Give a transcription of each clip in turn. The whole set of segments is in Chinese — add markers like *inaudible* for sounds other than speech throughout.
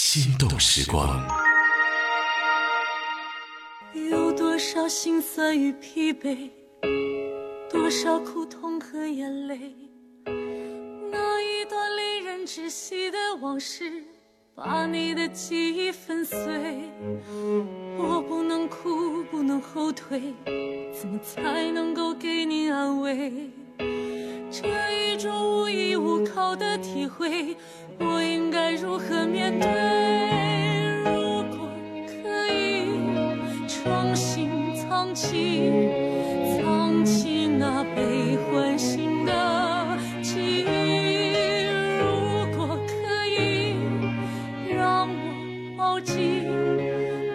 心动时光。有多少心酸与疲惫，多少苦痛和眼泪，那一段令人窒息的往事，把你的记忆粉碎。我不能哭，不能后退，怎么才能够给你安慰？这一种无依无靠的体会，如何面对？如果可以重新藏起，藏起那被唤醒的记忆。如果可以让我抱紧，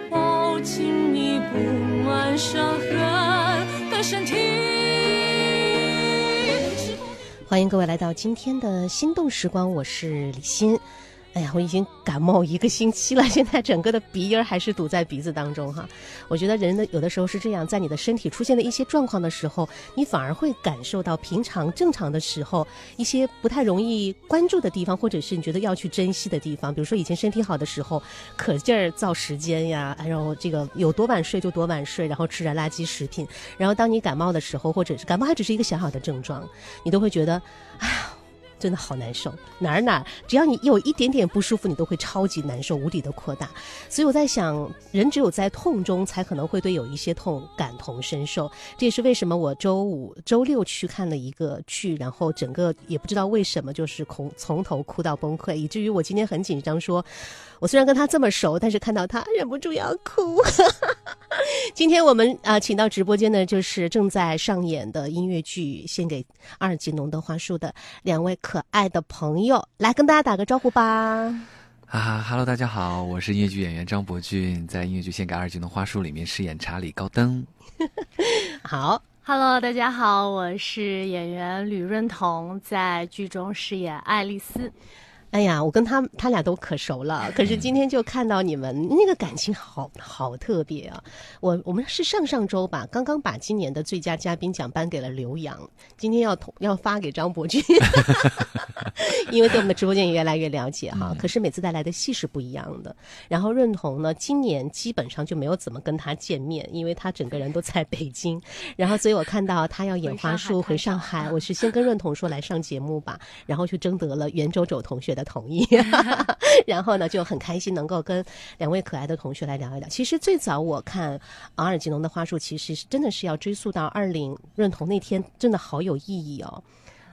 抱紧你布满伤痕的身体。欢迎各位来到今天的心动时光，我是李欣。哎呀，我已经感冒一个星期了，*laughs* 现在整个的鼻音儿还是堵在鼻子当中哈。我觉得人的有的时候是这样，在你的身体出现了一些状况的时候，你反而会感受到平常正常的时候一些不太容易关注的地方，或者是你觉得要去珍惜的地方。比如说以前身体好的时候，可劲儿造时间呀，然后这个有多晚睡就多晚睡，然后吃点垃圾食品。然后当你感冒的时候，或者是感冒还只是一个小小的症状，你都会觉得，哎呀。真的好难受，哪儿哪儿，只要你有一点点不舒服，你都会超级难受，无底的扩大。所以我在想，人只有在痛中，才可能会对有一些痛感同身受。这也是为什么我周五、周六去看了一个剧，然后整个也不知道为什么，就是从从头哭到崩溃，以至于我今天很紧张，说我虽然跟他这么熟，但是看到他忍不住要哭。哈哈 *laughs* 今天我们啊、呃请到直播间的就是正在上演的音乐剧《献给阿尔吉农的花束》的两位可爱的朋友，来跟大家打个招呼吧。啊哈喽，大家好，我是音乐剧演员张博俊，在音乐剧《献给阿尔吉农花束》里面饰演查理高登。*laughs* 好，Hello，大家好，我是演员吕润彤，在剧中饰演爱丽丝。哎呀，我跟他他俩都可熟了，*laughs* 可是今天就看到你们那个感情好好特别啊！我我们是上上周吧，刚刚把今年的最佳嘉宾奖颁给了刘洋，今天要同要发给张伯钧，*laughs* *laughs* 因为对我们的直播间也越来越了解哈。可是每次带来的戏是不一样的。然后润彤呢，今年基本上就没有怎么跟他见面，因为他整个人都在北京。*laughs* 然后所以我看到他要演花束回上海，我是先跟润彤说来上节目吧，然后去征得了袁周周同学的同意，*laughs* 然后呢就很开心能够跟两位可爱的同学来聊一聊。其实最早我看阿尔吉农的花束，其实是真的是要追溯到二零润彤那天，真的好有意义哦，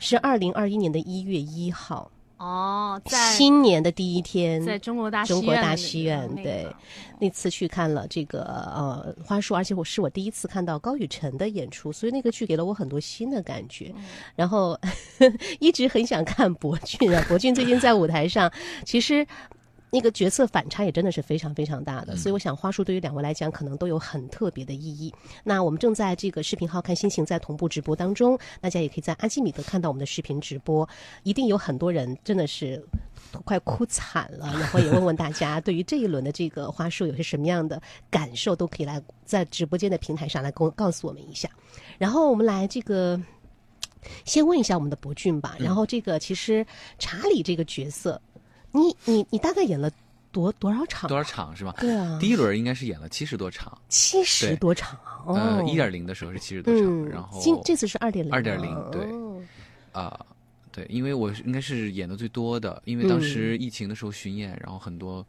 是二零二一年的一月一号，哦，在新年的第一天，在中国大中国大戏院的那个戏院，那个对，那次去看了这个呃花束，而且我是我第一次看到高雨晨的演出，所以那个剧给了我很多新的感觉。嗯然后 *laughs* 一直很想看博俊啊，博俊最近在舞台上，其实。那个角色反差也真的是非常非常大的，所以我想花束对于两位来讲可能都有很特别的意义。那我们正在这个视频号看心情在同步直播当中，大家也可以在阿基米德看到我们的视频直播，一定有很多人真的是都快哭惨了，然后也问问大家 *laughs* 对于这一轮的这个花束有些什么样的感受，都可以来在直播间的平台上来告告诉我们一下。然后我们来这个。先问一下我们的博俊吧，然后这个其实查理这个角色，你你你大概演了多多少场？多少？场是吧？对啊，第一轮应该是演了七十多场，七十多场啊！哦，呃，一点零的时候是七十多场，嗯，然后今这次是二点零，二点零对哦啊、对，因为我应该是演的最多的，因为当时疫情的时候巡演，然后很多。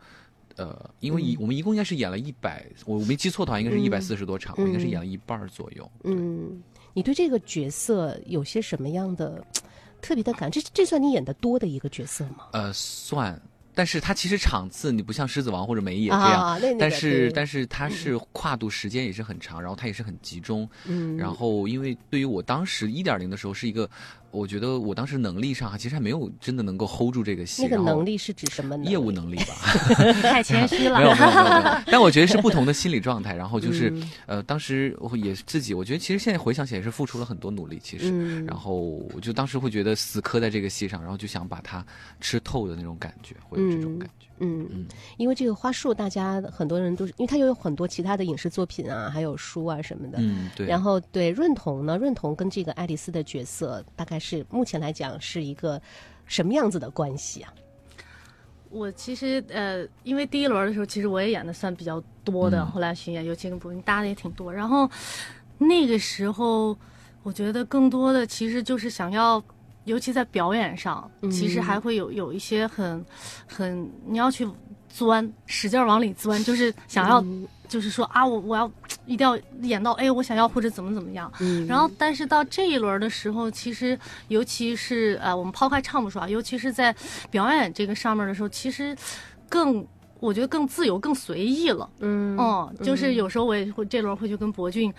呃，因为一、我们一共应该是演了一百，我没记错的话，应该是一百四十多场，我应该是演了一半儿左右。嗯，你对这个角色有些什么样的特别的感？这这算你演的多的一个角色吗？呃，算，但是它其实场次你不像狮子王或者梅野这样，但是但是它是跨度时间也是很长，然后它也是很集中。嗯，然后因为对于我当时一点零的时候是一个，我觉得我当时能力上啊其实还没有真的能够 hold 住这个戏，那个然后能力是指什么？业务能力吧，*laughs* 太谦虚了。没有没有没有没有，但我觉得是不同的心理状态。*laughs* 然后就是、嗯呃，当时我也自己，我觉得其实现在回想起来也是付出了很多努力，其实。嗯，然后我就当时会觉得死磕在这个戏上，然后就想把它吃透的那种感觉，会有这种感觉。嗯嗯，因为这个花束，大家很多人都是，因为它又有很多其他的影视作品啊，还有书啊什么的。嗯，对。然后对润童呢，润童跟这个爱丽丝的角色，大概是目前来讲是一个什么样子的关系啊？我其实呃，因为第一轮的时候，其实我也演的算比较多的，嗯后来巡演，尤其跟博云搭的也挺多。然后那个时候，我觉得更多的其实就是想要，尤其在表演上，其实还会有有一些很很你要去钻，使劲儿往里钻，*laughs* 就是想要，就是说啊，我我要一定要演到哎，我想要或者怎么怎么样。嗯。然后，但是到这一轮的时候，其实尤其是呃，我们抛开唱不说啊，尤其是在表演这个上面的时候，其实更我觉得更自由、更随意了。嗯。嗯，就是有时候我也会这轮会去跟博俊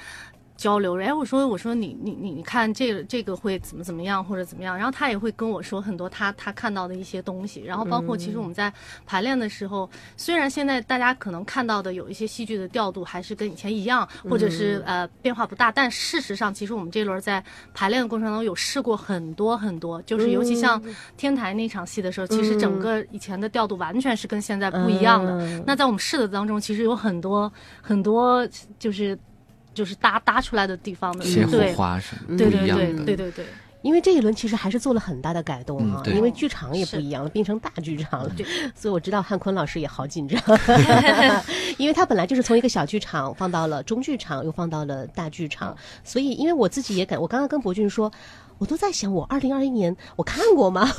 交流，哎，我说我说你你你你看这个这个会怎么怎么样或者怎么样，然后他也会跟我说很多他他看到的一些东西，然后包括其实我们在排练的时候，虽然现在大家可能看到的有一些戏剧的调度还是跟以前一样，或者是、呃变化不大，但事实上其实我们这轮在排练的过程当中有试过很多很多，就是尤其像天台那场戏的时候，其实整个以前的调度完全是跟现在不一样的。嗯。那在我们试的当中，其实有很多很多就是就是搭搭出来的地方的，对花是对对对不一样的。对对对，因为这一轮其实还是做了很大的改动啊，嗯因为剧场也不一样了，变成大剧场了，所以我知道汉坤老师也好紧张，*laughs* 因为他本来就是从一个小剧场放到了中剧场，又放到了大剧场，所以因为我自己也感，我刚刚跟博俊说。我都在想，我二零二一年我看过吗？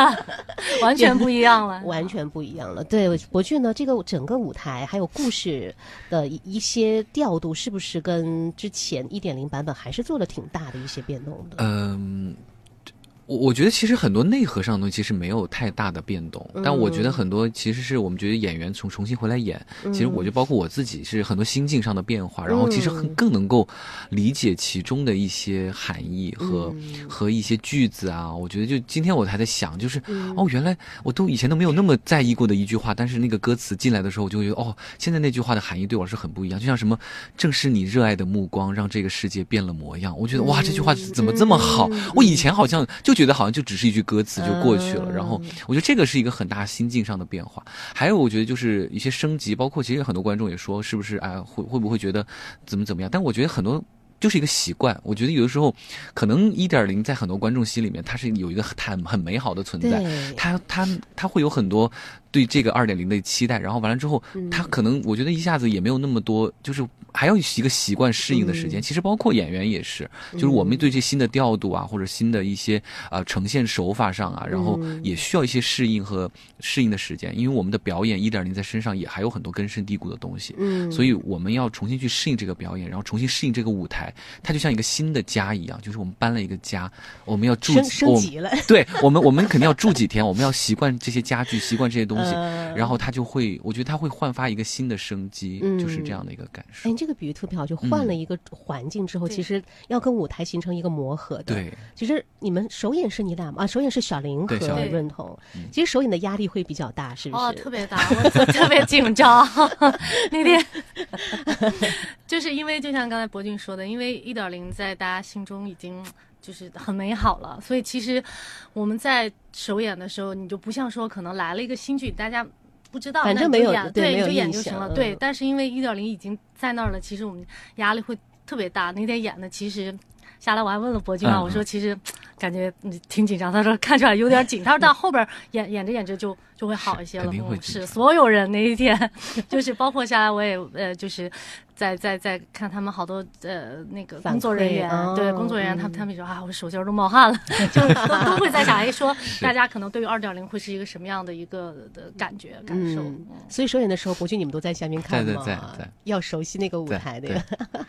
*laughs* 完全不一样了。*laughs* 完全不一样了。对，博俊呢，这个整个舞台还有故事的一一些调度，是不是跟之前一点零版本还是做了挺大的一些变动的？嗯，我我觉得其实很多内核上的东西其实没有太大的变动，但我觉得很多其实是我们觉得演员重重新回来演，其实我觉得包括我自己是很多心境上的变化，然后其实很更能够理解其中的一些含义和、和一些句子啊。我觉得就今天我还在想，就是、哦，原来我都以前都没有那么在意过的一句话，但是那个歌词进来的时候，我就会觉得哦，现在那句话的含义对我是很不一样。就像什么，正是你热爱的目光让这个世界变了模样。我觉得哇，这句话怎么这么好？我以前好像就觉得好像就只是一句歌词就过去了，然后我觉得这个是一个很大心境上的变化。还有我觉得就是一些升级，包括其实很多观众也说，是不是哎会会不会觉得怎么怎么样？但我觉得很多。就是一个习惯，我觉得有的时候，可能一点零在很多观众心里面，它是有一个很很美好的存在，它它它会有很多对这个二点零的期待，然后完了之后，他可能我觉得一下子也没有那么多，就是还要一个习惯适应的时间。其实包括演员也是，就是我们对这新的调度啊，或者新的一些呃呈现手法上啊，然后也需要一些适应和适应的时间，因为我们的表演一点零在身上也还有很多根深蒂固的东西，嗯。所以我们要重新去适应这个表演，然后重新适应这个舞台，它就像一个新的家一样，就是我们搬了一个家，我们要住升级了。对我们，我们肯定要住几天，我们要习惯这些家具，习惯这些东西，呃然后它就会，我觉得它会焕发一个新的生机，嗯就是这样的一个感受哎，。这个比喻特别好，就换了一个环境之后，其实要跟舞台形成一个磨合的。对，其实你们首演是你俩吗？啊，首演是小林和润彤。其实首演的压力会比较大，是不是？哦，特别大，我我特别紧张。*laughs* 那天 *laughs* 就是因为就像刚才博俊说的，因为一点零在大家心中已经就是很美好了，所以其实我们在首演的时候，你就不像说可能来了一个新剧，大家。不知道，反正那就没有演对，你就演就行了。对，嗯但是因为一点零已经在那儿了，其实我们压力会特别大。那天演的其实下来我还问了博君啊，嗯我说其实感觉嗯挺紧张，他说看出来有点紧，他说到后边演演着演着就就会好一些了。肯定会嗯是所有人那一天，*laughs* 就是包括下来我也呃就是在在在看他们好多呃那个工作人员，馈对哦工作人员，他们嗯他们说啊，我手心都冒汗了，*laughs* 就是都都会在想，哎，说大家可能对于二点零会是一个什么样的一个的感觉感受。嗯嗯所以首演的时候，博君你们都在下面看吗？在在在要熟悉那个舞台的对。*laughs*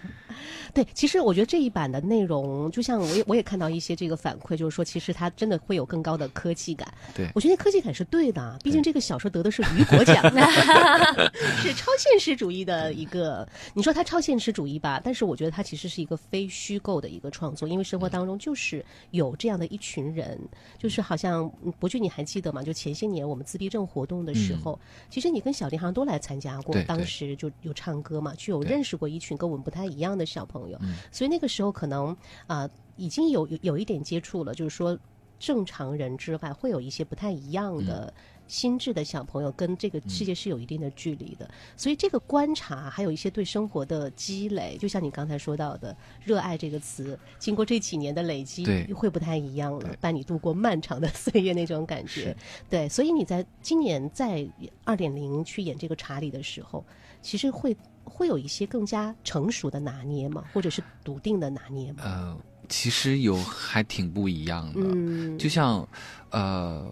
对，其实我觉得这一版的内容，就像我也我也看到一些这个反馈，就是说其实它真的会有更高的科技感。对我觉得科技感是对的，毕竟这个小说得的是雨果奖，*laughs* 是超现实主义的一个。你说它超现实主义吧，但是我觉得它其实是一个非虚构的一个创作，因为生活当中就是有这样的一群人，就是好像嗯博俊你还记得吗？就前些年我们自闭症活动的时候，其实你跟小林好像都来参加过，当时就有唱歌嘛，就有认识过一群跟我们不太一样的小朋友，嗯所以那个时候可能啊、已经有有有一点接触了，就是说正常人之外会有一些不太一样的。心智的小朋友跟这个世界是有一定的距离的，所以这个观察还有一些对生活的积累，就像你刚才说到的“热爱”这个词，经过这几年的累积，对会不太一样了，伴你度过漫长的岁月那种感觉。对，所以你在今年在二点零去演这个查理的时候，其实会会有一些更加成熟的拿捏吗？或者是笃定的拿捏吗？呃，其实有还挺不一样的，嗯，就像呃。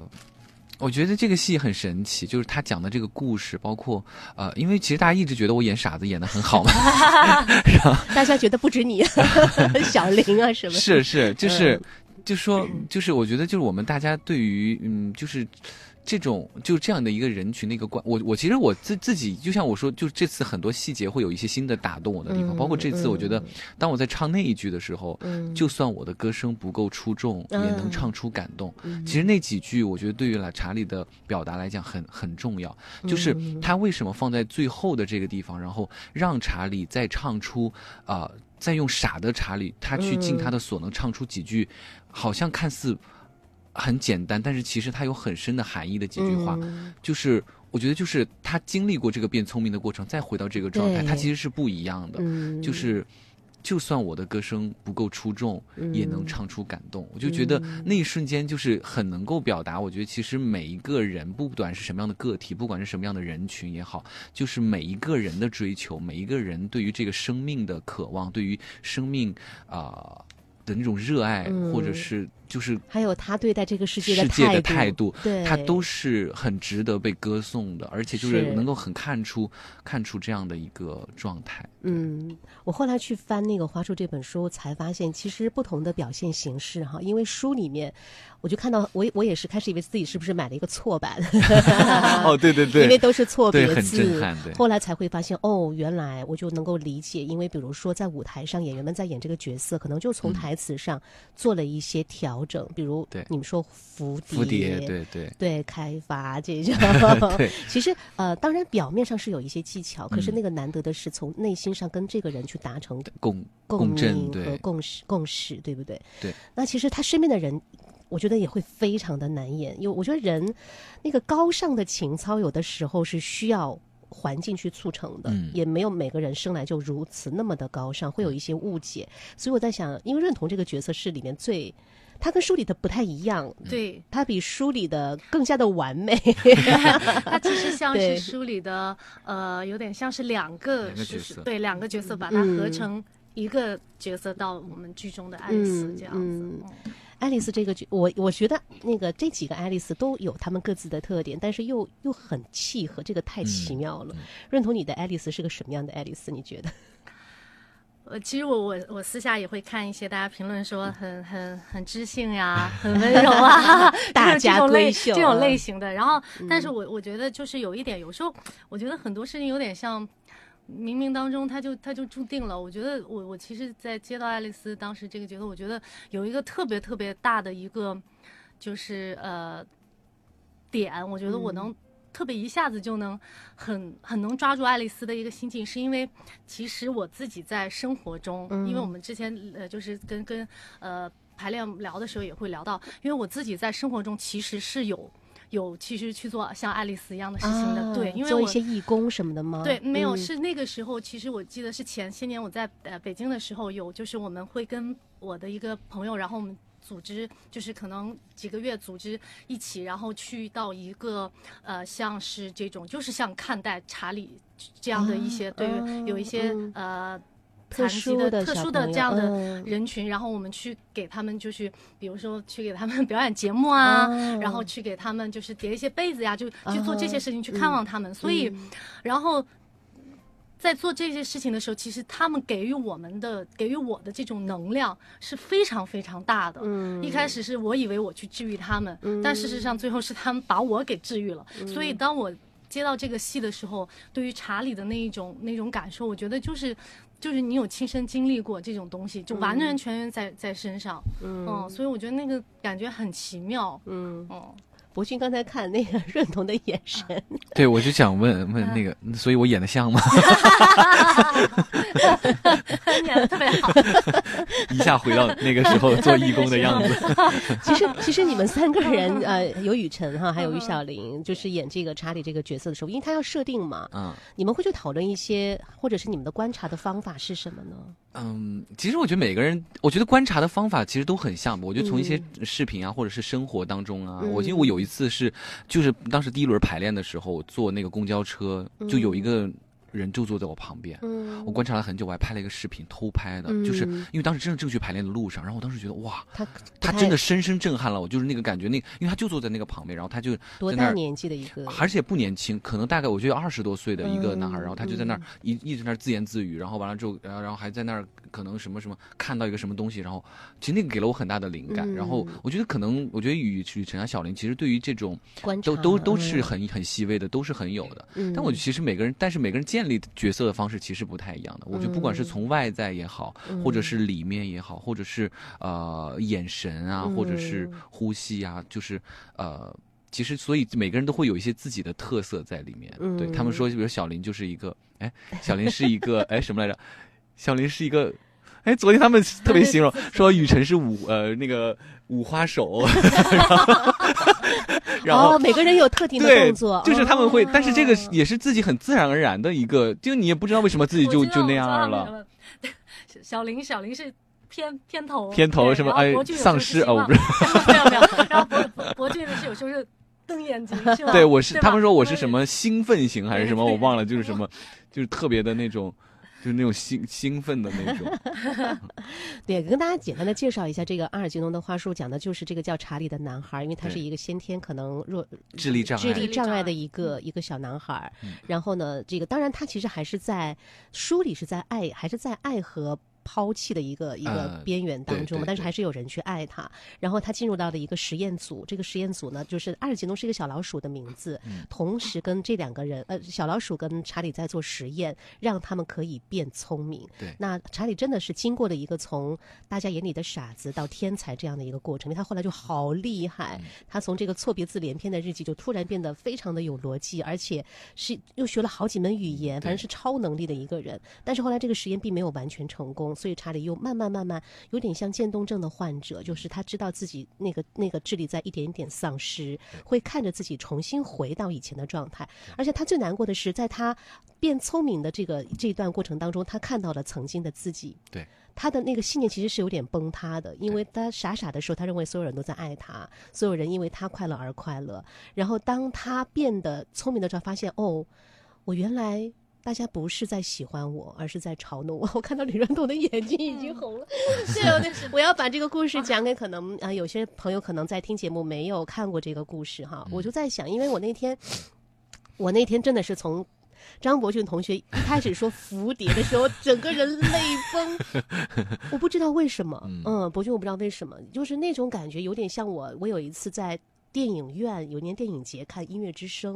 我觉得这个戏很神奇，就是他讲的这个故事，包括呃，因为其实大家一直觉得我演傻子演的很好嘛 *laughs* *laughs* 大家觉得不止你，*laughs* 小林啊什么是是，就是嗯就说就是我觉得就是我们大家对于嗯就是。这种就这样的一个人群的一个关，我我其实我自自己就像我说，就这次很多细节会有一些新的打动我的地方，嗯包括这次我觉得嗯，当我在唱那一句的时候，嗯。就算我的歌声不够出众，也能嗯唱出感动。嗯。其实那几句，我觉得对于来查理的表达来讲很很重要，就是嗯他为什么放在最后的这个地方，然后让查理再唱出啊、呃再用傻的查理，他去尽他的所能唱出几句，好像看似很简单，但是其实它有很深的含义的几句话，嗯就是。我觉得就是他经历过这个变聪明的过程，再回到这个状态，对他其实是不一样的。嗯就是，就算我的歌声不够出众，也能嗯唱出感动。我就觉得嗯那一瞬间就是很能够表达。我觉得其实每一个人，不管是什么样的个体，不管是什么样的人群也好，就是每一个人的追求，每一个人对于这个生命的渴望，对于生命啊、的那种热爱，嗯或者是就是还有他对待这个世界世界的态态度，对，他都是很值得被歌颂的，而且就是。是能够很看出看出这样的一个状态。嗯，我后来去翻那个《花束》这本书，才发现其实不同的表现形式哈，因为书里面我就看到我我也是开始以为自己是不是买了一个错版，*laughs* 哦，对对对。因为都是错别字，震撼，对。后来才会发现，哦，原来我就能够理解，因为比如说在舞台上，演员们在演这个角色，可能就从嗯。台词上做了一些调整，比如对你们说蝴蝶，蝴蝶，对对对开发这种，*laughs* 对，其实呃，当然表面上是有一些技巧，可是嗯那个难得的是从内心上跟这个人去达成共共鸣和共识，共识，对不对？对。那其实他身边的人，我觉得也会非常的难演，因为我觉得人那个高尚的情操，有的时候是需要。环境去促成的，嗯也没有每个人生来就如此那么的高尚，会有一些误解。所以我在想，因为认同这个角色是里面最，他跟书里的不太一样，对，他比书里的更加的完美。*laughs* 它其实像是书里的呃，有点像是两个两个角色对，两个角色把它合嗯成一个角色到我们剧中的爱丽丝嗯这样子。嗯嗯爱丽丝这个角，我我觉得那个这几个爱丽丝都有她们各自的特点，但是又又很契合，这个太奇妙了。认同你的爱丽丝是个什么样的爱丽丝？你觉得？呃，其实我我我私下也会看一些大家评论说很很很知性呀，很温柔啊，*laughs* 大家闺秀这种啊类型的。然后，但是我我觉得就是有一点，有时候我觉得很多事情有点像。冥冥当中，他就他就注定了。我觉得我我其实，在接到爱丽丝当时这个角色，我觉得有一个特别特别大的一个，就是呃点，我觉得我能特别一下子就能很很能抓住爱丽丝的一个心境，是因为其实我自己在生活中，因为我们之前呃就是跟跟呃排练聊的时候也会聊到，因为我自己在生活中其实是有有其实去做像爱丽丝一样的事情的，啊对，因为做一些义工什么的吗？对，没有，嗯是那个时候，其实我记得是前些年我在呃北京的时候有，就是我们会跟我的一个朋友，然后我们组织，就是可能几个月组织一起，然后去到一个呃像是这种，就是像看待查理这样的一些，对于有一些、嗯呃。特残疾殊的特殊的这样的嗯人群，然后我们去给他们，就是比如说去给他们 *laughs* 表演节目啊，哦然后去给他们就是叠一些被子呀，就去做这些哦事情去看望他们。所以，然后在做这些事情的时候，其实他们给予我们的、给予我的这种能量是非常非常大的。嗯一开始是我以为我去治愈他们，但事实上最后是他们把我给治愈了。所以当我接到这个戏的时候，对于查理的那一种那种感受，我觉得就是。就是你有亲身经历过这种东西，就完完全全在在身上，嗯，所以我觉得那个感觉很奇妙，嗯，嗯，博君刚才看那个 *laughs* 润彤的眼神，对，我就想问问那个，所以我演的像吗？*laughs* 演的特别好，*laughs* 一下回到那个时候做义工的样子。其实，其实你们三个人，呃，有雨辰哈，还有于小玲，就是演这个查理这个角色的时候，因为他要设定嘛，嗯你们会去讨论一些，或者是你们的观察的方法是什么呢？嗯，其实我觉得每个人，我觉得观察的方法其实都很像。我觉得从一些视频啊，或者是生活当中啊，嗯我因为我有一次是，就是当时第一轮排练的时候，我坐那个公交车，就有一个人就坐在我旁边。嗯我观察了很久，我还拍了一个视频，偷拍的，就是嗯因为当时真的正去排练的路上，然后我当时觉得哇，他他真的深深震撼了我，就是那个感觉，那因为他就坐在那个旁边，然后他就多在那儿大年纪的一个？而且不年轻，可能大概我觉得二十多岁的一个男孩，嗯然后他就在那儿一一直在那儿自言自语，然后完了之后，然后然后还在那儿可能什么什么看到一个什么东西，然后其实那个给了我很大的灵感。嗯然后我觉得可能，我觉得雨雨辰啊、小林其实对于这种都都都是嗯很很细微的，都是很有的。嗯但我其实每个人，但是每个人建立角色的方式其实不太一样的。我觉得不管是从外在也好，嗯或者是里面也好，或者是呃眼神啊，或者是嗯呼吸啊，就是呃。其实，所以每个人都会有一些自己的特色在里面。嗯对他们说，比如小林就是一个，哎，小林是一个，*laughs* 哎，什么来着？小林是一个，哎，昨天他们 *laughs* 特别形容说雨辰是五呃那个五花手，*laughs* 然后，然后哦，每个人有特定的动作，，就是他们会，哦。但是这个也是自己很自然而然的一个，就你也不知道为什么自己就就那样了。小林，小林是偏偏头，偏头什么哎丧尸哦 *laughs* 不没有没有，然后博博俊呢是有时候是瞪眼睛，是吧？对，我是他们说我是什么兴奋型还是什么，我忘了，就是什么，就是特别的那种，就是那种兴兴奋的那种。*laughs* *laughs* 对，跟大家简单的介绍一下这个阿尔吉农的话术，讲的就是这个叫查理的男孩，因为他是一个先天可能弱智力障碍智力障碍的一个一个小男孩嗯。然后呢，这个当然他其实还是在书里是在爱，还是在爱和。抛弃的一个一个呃边缘当中但是还是有人去爱他。然后他进入到了一个实验组，这个实验组呢，就是阿尔杰诺是一个小老鼠的名字，嗯同时跟这两个人，呃，小老鼠跟查理在做实验，让他们可以变聪明。对那查理真的是经过了一个从大家眼里的傻子到天才这样的一个过程，因为他后来就好厉害，嗯他从这个错别字连篇的日记就突然变得非常的有逻辑，而且是又学了好几门语言，反正是超能力的一个人。但是后来这个实验并没有完全成功，所以查理又慢慢慢慢有点像渐冻症的患者，就是他知道自己那个那个智力在一点一点丧失，会看着自己重新回到以前的状态。而且他最难过的是，在他变聪明的这个这一段过程当中，他看到了曾经的自己。对。他的那个信念其实是有点崩塌的，因为他傻傻的时候，他认为所有人都在爱他，所有人因为他快乐而快乐。然后当他变得聪明的时候，发现哦，我原来大家不是在喜欢我，而是在嘲弄我。*laughs* 我看到李润彤的眼睛已经红了。*laughs* 对，我对我要把这个故事讲给可能啊、有些朋友可能在听节目没有看过这个故事哈，我就在想，因为我那天我那天真的是从。张伯俊同学一开始说蝴蝶的时候，整个人泪崩，我不知道为什么，嗯嗯，伯俊我不知道为什么，就是那种感觉有点像我，我有一次在电影院有一年电影节看《音乐之声》，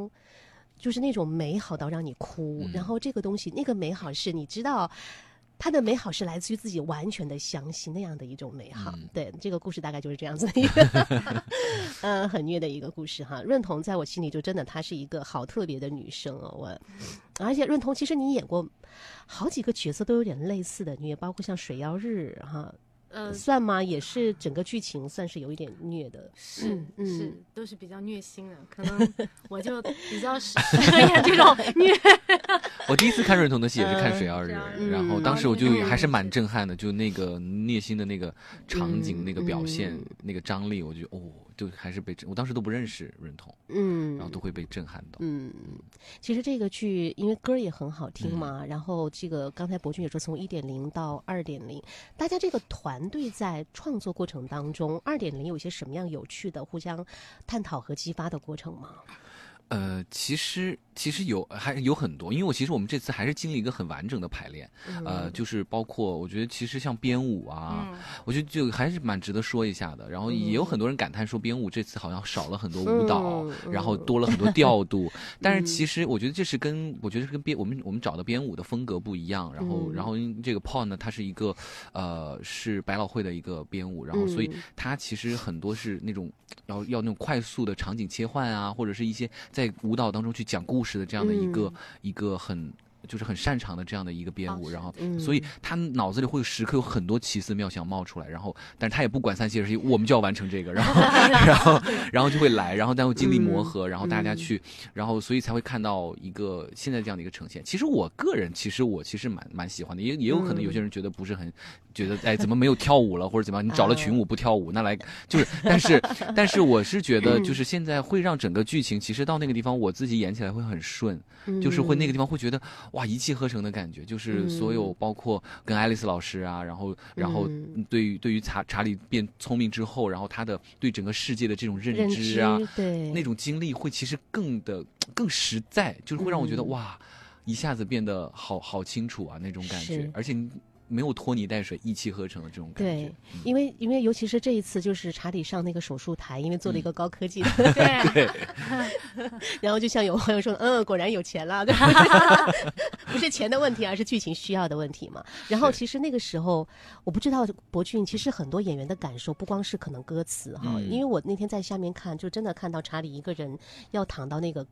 就是那种美好到让你哭，嗯然后这个东西那个美好是你知道。它的美好是来自于自己完全的相信那样的一种美好。嗯对，这个故事大概就是这样子的一个，*laughs* 嗯，很虐的一个故事哈。润彤在我心里就真的她是一个好特别的女生哦，我，而且润彤其实你演过好几个角色都有点类似的虐，包括像水曜日哈，呃，算吗？也是整个剧情算是有一点虐的。是是，都是比较虐心的，可能 *laughs* 我就比较适适合演这种虐。*laughs* 我第一次看润彤的戏也是看《水曜日水曜》，日然后嗯当时我就嗯还是蛮震撼的，就那个虐心的那个场景、嗯那个表现、嗯那个张力，我就哦，就还是被震，我当时都不认识润童，嗯，然后都会被震撼到。嗯，其实这个剧因为歌也很好听嘛，然后这个刚才博君也说从一点零到二点零，大家这个团队在创作过程当中，二点零有一些什么样有趣的互相探讨和激发的过程吗？呃，其实其实有还有很多，因为我其实我们这次还是经历一个很完整的排练，嗯呃，就是包括我觉得其实像编舞啊，嗯我觉得就还是蛮值得说一下的。然后也有很多人感叹说编舞这次好像少了很多舞蹈，嗯然后多了很多调度。*laughs* 但是其实我觉得这是跟我觉得是跟编我们我们找的编舞的风格不一样。然后、嗯然后这个 Paul 呢，他是一个呃是百老汇的一个编舞，然后所以嗯他其实很多是那种要要那种快速的场景切换啊，或者是一些在舞蹈当中去讲故事的这样的一个、嗯一个很。就是很擅长的这样的一个编舞，哦然后，嗯。所以他脑子里会有时刻有很多奇思妙想冒出来，然后，但是他也不管三七二十一，我们就要完成这个，然后，*laughs* 然后，然后就会来，然后但会经历磨合，然后大家去，然后所以才会看到一个现在这样的一个呈现。其实我个人，其实我其实蛮蛮喜欢的，也也有可能有些人觉得不是很，觉得哎怎么没有跳舞了或者怎么样，你找了群舞不跳舞，那来就是，但是但是我是觉得就是现在会让整个剧情其实到那个地方我自己演起来会很顺，就是会那个地方会觉得哇一气呵成的感觉，就是所有包括跟爱丽丝老师啊，然后然后嗯。对于对于查查理变聪明之后，然后他的对整个世界的这种认认知啊，对。那种经历会其实更的更实在，就是会让我觉得、嗯。哇，一下子变得好好清楚啊那种感觉，而且没有拖泥带水、一气呵成的这种感觉对。，因为因为尤其是这一次，就是查理上那个手术台，因为做了一个高科技 *laughs* 的，对，*laughs* 然后就像有朋友说，嗯，果然有钱了，对 *laughs* 不是钱的问题，而是剧情需要的问题嘛。然后其实那个时候，我不知道博俊，其实很多演员的感受不光是可能歌词哈，嗯因为我那天在下面看，就真的看到查理一个人要躺到那个。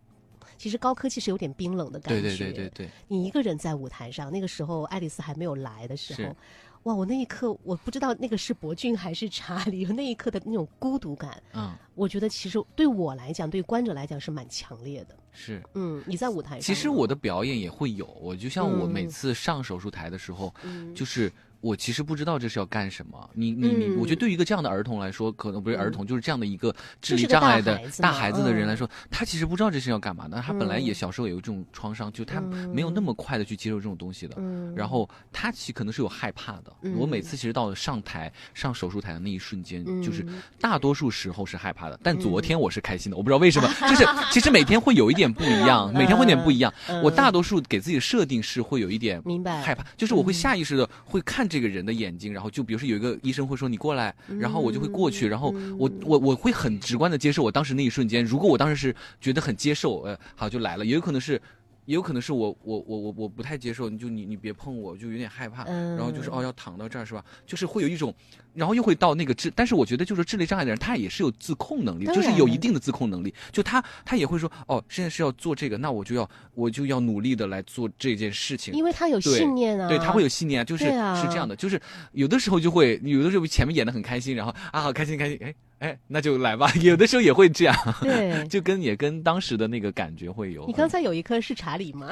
其实高科技是有点冰冷的感觉，对对对对对，你一个人在舞台上，那个时候爱丽丝还没有来的时候，哇！我那一刻我不知道那个是博俊还是查理，那一刻的那种孤独感，嗯，我觉得其实对我来讲，对观者来讲是蛮强烈的。是。嗯，你在舞台上，其实我的表演也会有，我就像我嗯每次上手术台的时候，嗯就是我其实不知道这是要干什么。你你你，嗯我觉得对于一个这样的儿童来说，可能不是儿童，就是这样的一个智力障碍的大孩子的人嗯来说，他其实不知道这是要干嘛的。他本来也嗯小时候也有这种创伤，就他没有那么快的去接受这种东西的。嗯，然后他其实可能是有害怕的。嗯我每次其实到了上台上手术台的那一瞬间，嗯就是大多数时候是害怕的，但昨天我是开心的。我不知道为什么，就是 *laughs* 其实每天会有一点不一样，*laughs* 每天会有点不一样。嗯我大多数给自己的设定是会有一点明白害怕，就是我会下意识的会看这个人的眼睛，然后就比如说有一个医生会说你过来，然后我就会过去，然后我我我会很直观的接受我当时那一瞬间。如果我当时是觉得很接受，呃，好就来了，也有可能是。也有可能是我我我我我不太接受，你就你你别碰我，就有点害怕，嗯然后就是哦要躺到这儿是吧？就是会有一种，然后又会到那个智，但是我觉得就是智力障碍的人，他也是有自控能力，就是有一定的自控能力，就他他也会说哦，现在是要做这个，那我就要我就要努力的来做这件事情，因为他有。信念啊，对他会有信念，啊就是、啊是这样的，就是有的时候就会，有的时候前面演的很开心，然后啊好开心开心，哎哎那就来吧，*laughs* 有的时候也会这样，对。就跟也跟当时的那个感觉会有。你刚才有一颗是查理吗？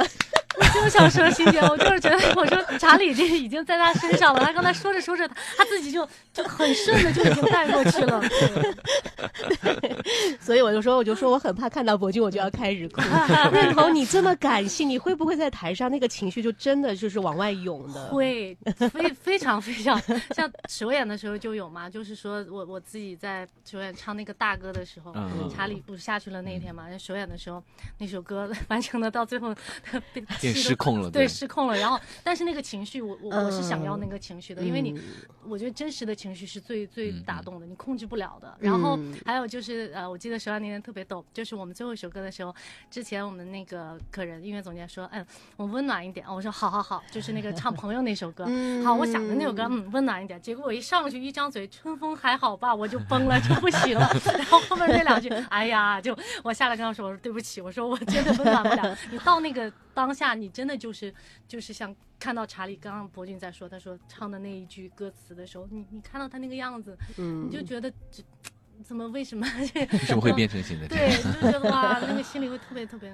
我就想说欣姐，我就是觉得，我说查理这已经在他身上了，他刚才说着说着，他自己就就很顺的就已经带过去了。*laughs* 所以我就说，我就说我很怕看到博君，我就要开始哭。*laughs* 认同你这么感性，你会不会在台上那个情绪就真的就是往外涌的？会非非常非常像首演的时候就有嘛，就是说我我自己在首演唱那个大歌的时候，嗯查理不是下去了那一天嘛，那首演的时候那首歌完成的到最后被 *laughs* 变失控了对对失控了。然后但是那个情绪我我我是想要那个情绪的，因为你嗯我觉得真实的情绪是最最嗯打动的，你控制不了的。然后嗯还有就是呃，我记得首演那天特别逗，就是我们最后一首歌的时候，之前我们那个客人音乐总监说，嗯，我温暖一点，我说好好好，就是那个唱朋友那首歌，嗯好，我想的那首歌，嗯，温暖一点。结果我一上去一张嘴，春风还好吧，我就崩了，就不行了。然后后面那两句，哎呀，就我下来跟他说，我说对不起，我说我真的温暖不了。你到那个当下，你真的就是就是像看到查理刚刚博俊在说，他说唱的那一句歌词的时候，你你看到他那个样子，嗯你就觉得这怎么为什么为什么会变成现在这 *laughs* 对，样？对就觉得哇，那个心里会特别特别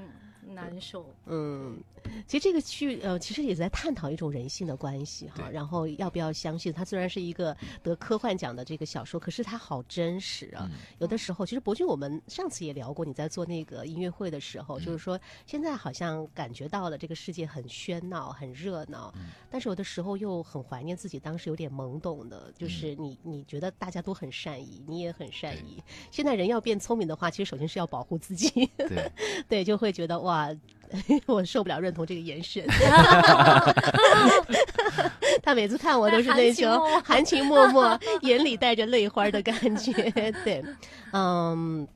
难受。嗯，其实这个剧呃，其实也在探讨一种人性的关系哈。然后要不要相信它？虽然是一个得科幻奖的这个小说，可是它好真实啊。嗯有的时候，其实博君，我们上次也聊过，你在做那个音乐会的时候，就是说现在好像感觉到了这个世界很喧闹、很热闹，但是有的时候又很怀念自己当时有点懵懂的，就是你你觉得大家都很善意，你也很善意。现在人要变聪明的话，其实首先是要保护自己。对，*laughs* 对，就会觉得哇，啊，我受不了认同这个眼神。*laughs* 他每次看我都是那种含情脉脉，眼里带着泪花的感觉。*laughs* 对，嗯，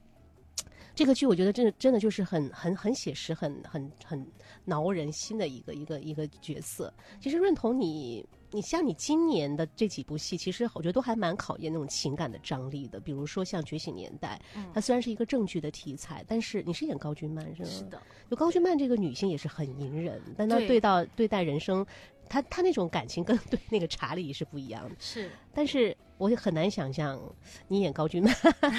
这个剧我觉得真的真的就是很很很写实，很很很挠人心的一个一个一个角色。其实润彤你。你像你今年的这几部戏，其实我觉得都还蛮考验那种情感的张力的。比如说像《觉醒年代》，它虽然是一个正剧的题材，但是你是演高君曼是吗？是的，就高君曼这个女性也是很隐忍，但她对到对待人生。他他那种感情跟对那个查理是不一样的，是，但是我也很难想象你演高君曼，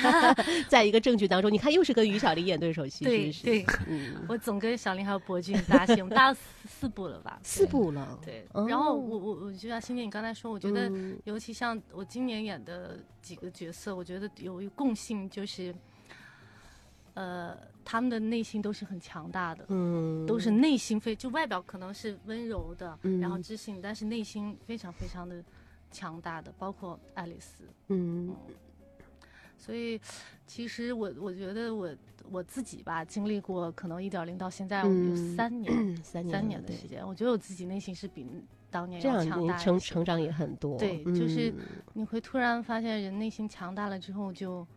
*laughs* 在一个正剧当中，你看又是跟于小玲演对手戏，对对，嗯，我总跟小玲还有博君搭戏，我们搭了四部了吧？四部了，对。然后我我我就像欣姐你刚才说，我觉得尤其像我今年演的几个角色，我觉得有一共性就是。呃，他们的内心都是很强大的，嗯，都是内心非就外表可能是温柔的，然后知性，但是内心非常非常的强大的，包括爱丽丝，嗯，所以其实我我觉得我我自己吧，经历过可能一点零到现在有三年 *coughs* 三年的时间，我觉得我自己内心是比当年要强大，成成长也很多，对，就是你会突然发现人内心强大了之后就。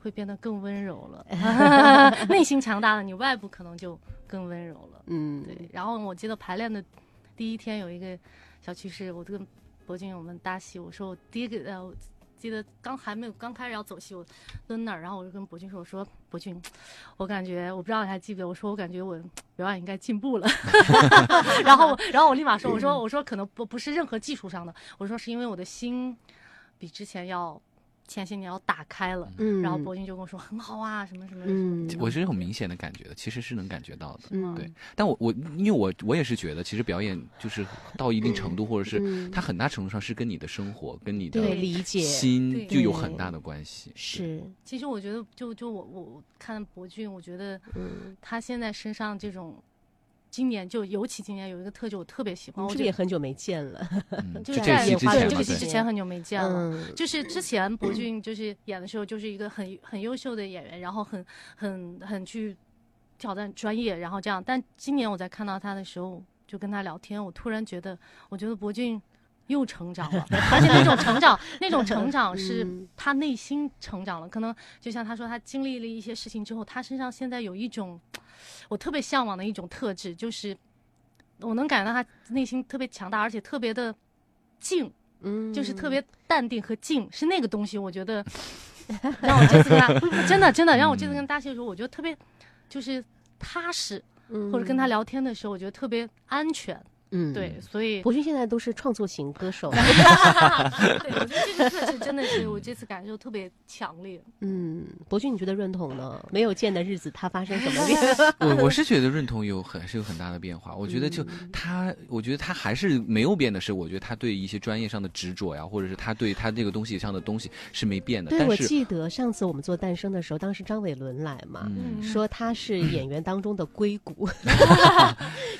会变得更温柔了，*laughs* 内心强大了，你外部可能就更温柔了。嗯，对。然后我记得排练的第一天有一个小趣事，我跟博君我们搭戏，我说我第一个呃，记得刚还没有刚开始要走戏，我蹲那儿，然后我就跟博君说，我说博君，我感觉我不知道你还记不记得，我说我感觉我表演应该进步了。*laughs* 然后然后我立马说，我说我说可能不不是任何技术上的，我说是因为我的心比之前要。前些年要打开了，嗯，然后博君就跟我说很好啊，什么什么，嗯，我是很明显的感觉的，其实是能感觉到的，嗯，对。但我我因为我我也是觉得，其实表演就是到一定程度，或者是它很大程度上是跟你的生活、跟你的理解。心就有很大的关系。是，其实我觉得，就就我我看博君，我觉得，嗯，他现在身上这种。今年就尤其今年有一个特辑我特别喜欢，我也很久没见了，*laughs* 就是在演花这个戏之前很久没见了。就是之前博俊就是演的时候就是一个很很优秀的演员，然后很很很去挑战专业，然后这样。但今年我在看到他的时候，就跟他聊天，我突然觉得，我觉得博俊又成长了，*laughs* 而且那种成长，*laughs* 那种成长是他内心成长了。可能就像他说，他经历了一些事情之后，他身上现在有一种。我特别向往的一种特质，就是我能感觉到他内心特别强大，而且特别的静，嗯，就是特别淡定和静，是那个东西。我觉得 *laughs* 让我这次跟他真的真的让我这次跟搭戏的时候，我觉得特别就是踏实，或者跟他聊天的时候，我觉得特别安全。嗯，对，所以博君现在都是创作型歌手。*laughs* *laughs* 对，我觉得这个特质真的是我这次感受特别强烈。嗯，博君，你觉得润彤呢？没有见的日子，他发生什么变化？*laughs* 我我是觉得润彤有很是有很大的变化。我觉得就他，我觉得他还是没有变的是，我觉得他对一些专业上的执着呀，或者是他对他这个东西上的东西是没变的。对，我记得上次我们做诞生的时候，当时张伟伦来嘛，说他是演员当中的硅谷，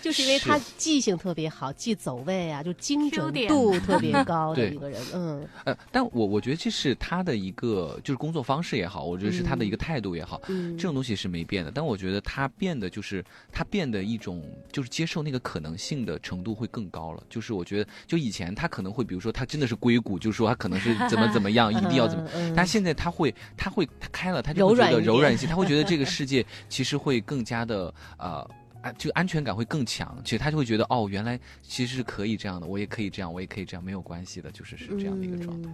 就是因为他记性特别。特别好，既走位啊，就精准度特别高的一个人，嗯，呃，但我我觉得这是他的一个就是工作方式也好，我觉得是他的一个态度也好，嗯，这种东西是没变的。但我觉得他变的就是他变的一种就是接受那个可能性的程度会更高了。就是我觉得就以前他可能会比如说他真的是硅谷，就是说他可能是怎么怎么样，*laughs* 一定要怎么，但现在他会他会他开了，他就会觉得柔软性，他会觉得这个世界其实会更加的呃。安就安全感会更强，其实他就会觉得哦，原来其实是可以这样的，我也可以这样，我也可以这样，没有关系的，就是是这样的一个状态。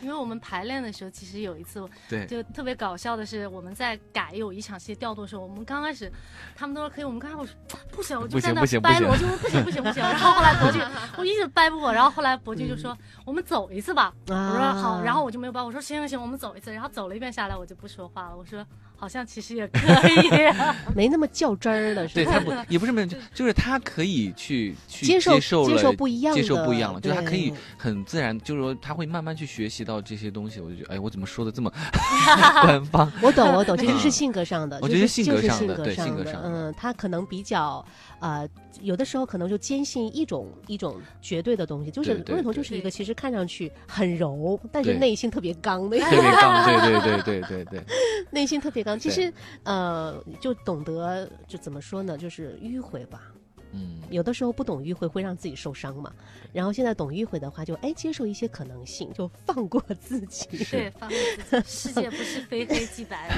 因为我们排练的时候，其实有一次，对，就特别搞笑的是，我们在改有一场戏调度的时候，我们刚开始，他们都说可以，我们刚开始不行，我就在那掰逻辑，我说不行不行不行，然后后来博俊，*laughs* 我一直掰不过，然后后来博俊就说我们走一次吧，我说好，然后我就没有掰，我说行行行，我们走一次，然后走了一遍下来，我就不说话了，我说好像其实也可以，*laughs* 没那么较真儿了，对他不也不是没有，就是他可以去去接受接受不一样，接受不一样了，就是他可以很自然，就是说他会慢慢去学习到这些东西，我就觉得，哎，我怎么说的这么 *laughs* 官方？*laughs* 我懂，我懂，其实是性格上的，我觉得性格上的，对性格上的，嗯，他可能比较，呃，有的时候可能就坚信一种一种绝对的东西，就是温彤就是一个其实看上去很柔，但是内心特别刚的，特别 *laughs* 刚，对对对对对对，内心特别刚。其实呃，就懂得就怎么说呢，就是迂回吧。嗯，有的时候不懂迂回会让自己受伤嘛。然后现在懂迂回的话，就哎接受一些可能性，就放过自己。对，放过自己。世界不是非黑即白。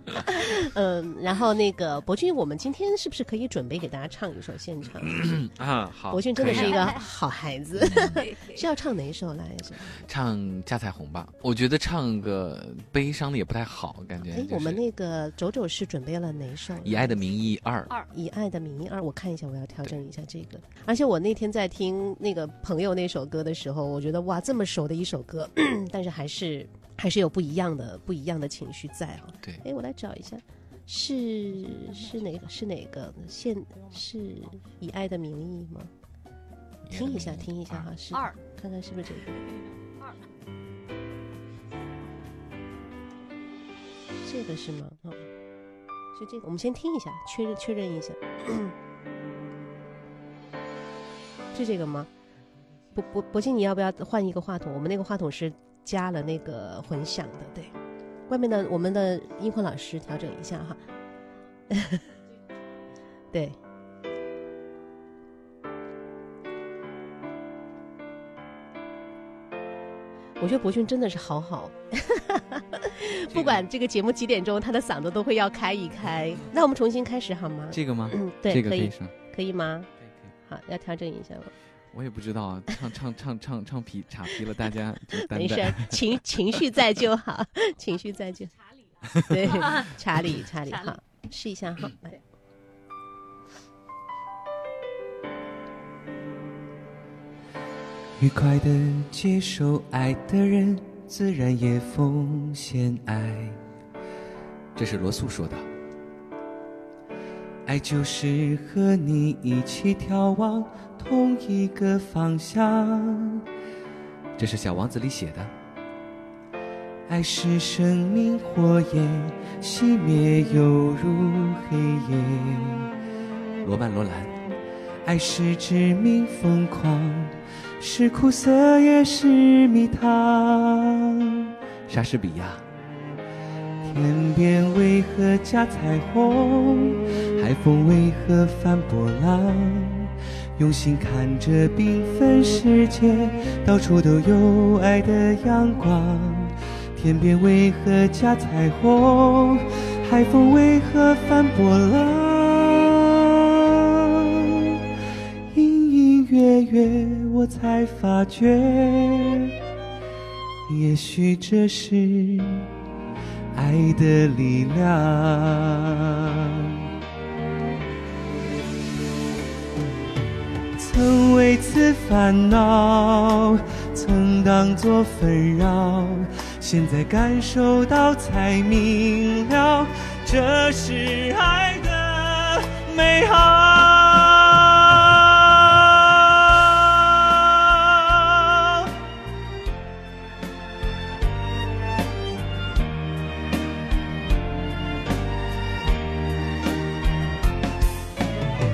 *laughs* 嗯，然后那个博君，我们今天是不是可以准备给大家唱一首现场？啊，好。博君真的是一个好孩子。是要唱哪一首来着？唱《家彩虹》吧。我觉得唱个悲伤的也不太好，感觉。哎，我们那个周周是准备了哪首？《以爱的名义二》。二。以爱的名义二，我看一下，我要调整一下这个。而且我那天在听那个朋友那首歌的时候，我觉得哇，这么熟的一首歌，*clears throat* 但是还是还是有不一样的不一样的情绪在啊。对。哎，我来找一下，是是哪个？是哪个？现是以爱的名义吗？听一下，听一下哈，是二，看看是不是这个二。这个是吗？哦，是这个。我们先听一下，确认确认一下。是这个吗？博博博鑫，你要不要换一个话筒？我们那个话筒是加了那个混响的，对。外面的我们的音控老师调整一下哈。*laughs* 对。我觉得博俊真的是好好，*laughs* 不管这个节目几点钟，他的嗓子都会要开一开。那我们重新开始好吗？这个吗？嗯，对，可以，可以吗？好，要调整一下吗？我也不知道啊，*laughs* 唱唱唱唱唱皮岔皮了，大家 *laughs* 没事，情 *laughs* 情绪在就好，情绪在就。查理，对，查理，查理，好，试一下哈。愉快的接受爱的人，自然也奉献爱。这是罗素说的。爱就是和你一起眺望同一个方向，这是《小王子》里写的。爱是生命火焰，熄灭犹如黑夜。罗曼·罗兰。爱是致命疯狂，是苦涩也是蜜糖。莎士比亚。天边为何加彩虹？海风为何翻波浪？用心看着缤纷世界，到处都有爱的阳光。天边为何加彩虹？海风为何翻波浪？隐隐约约，我才发觉，也许这是。爱的力量，每次烦恼，曾当作纷扰，现在感受到才明了，这是爱的美好。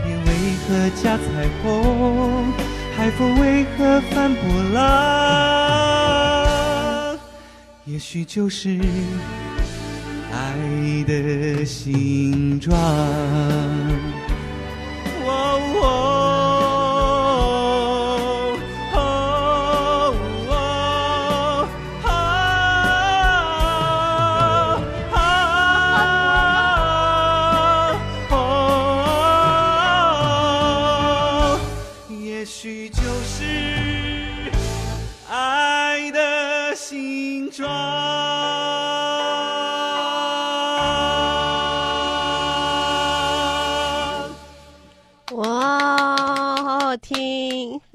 你为何加彩虹，海风为何翻波浪？也许就是爱的形状。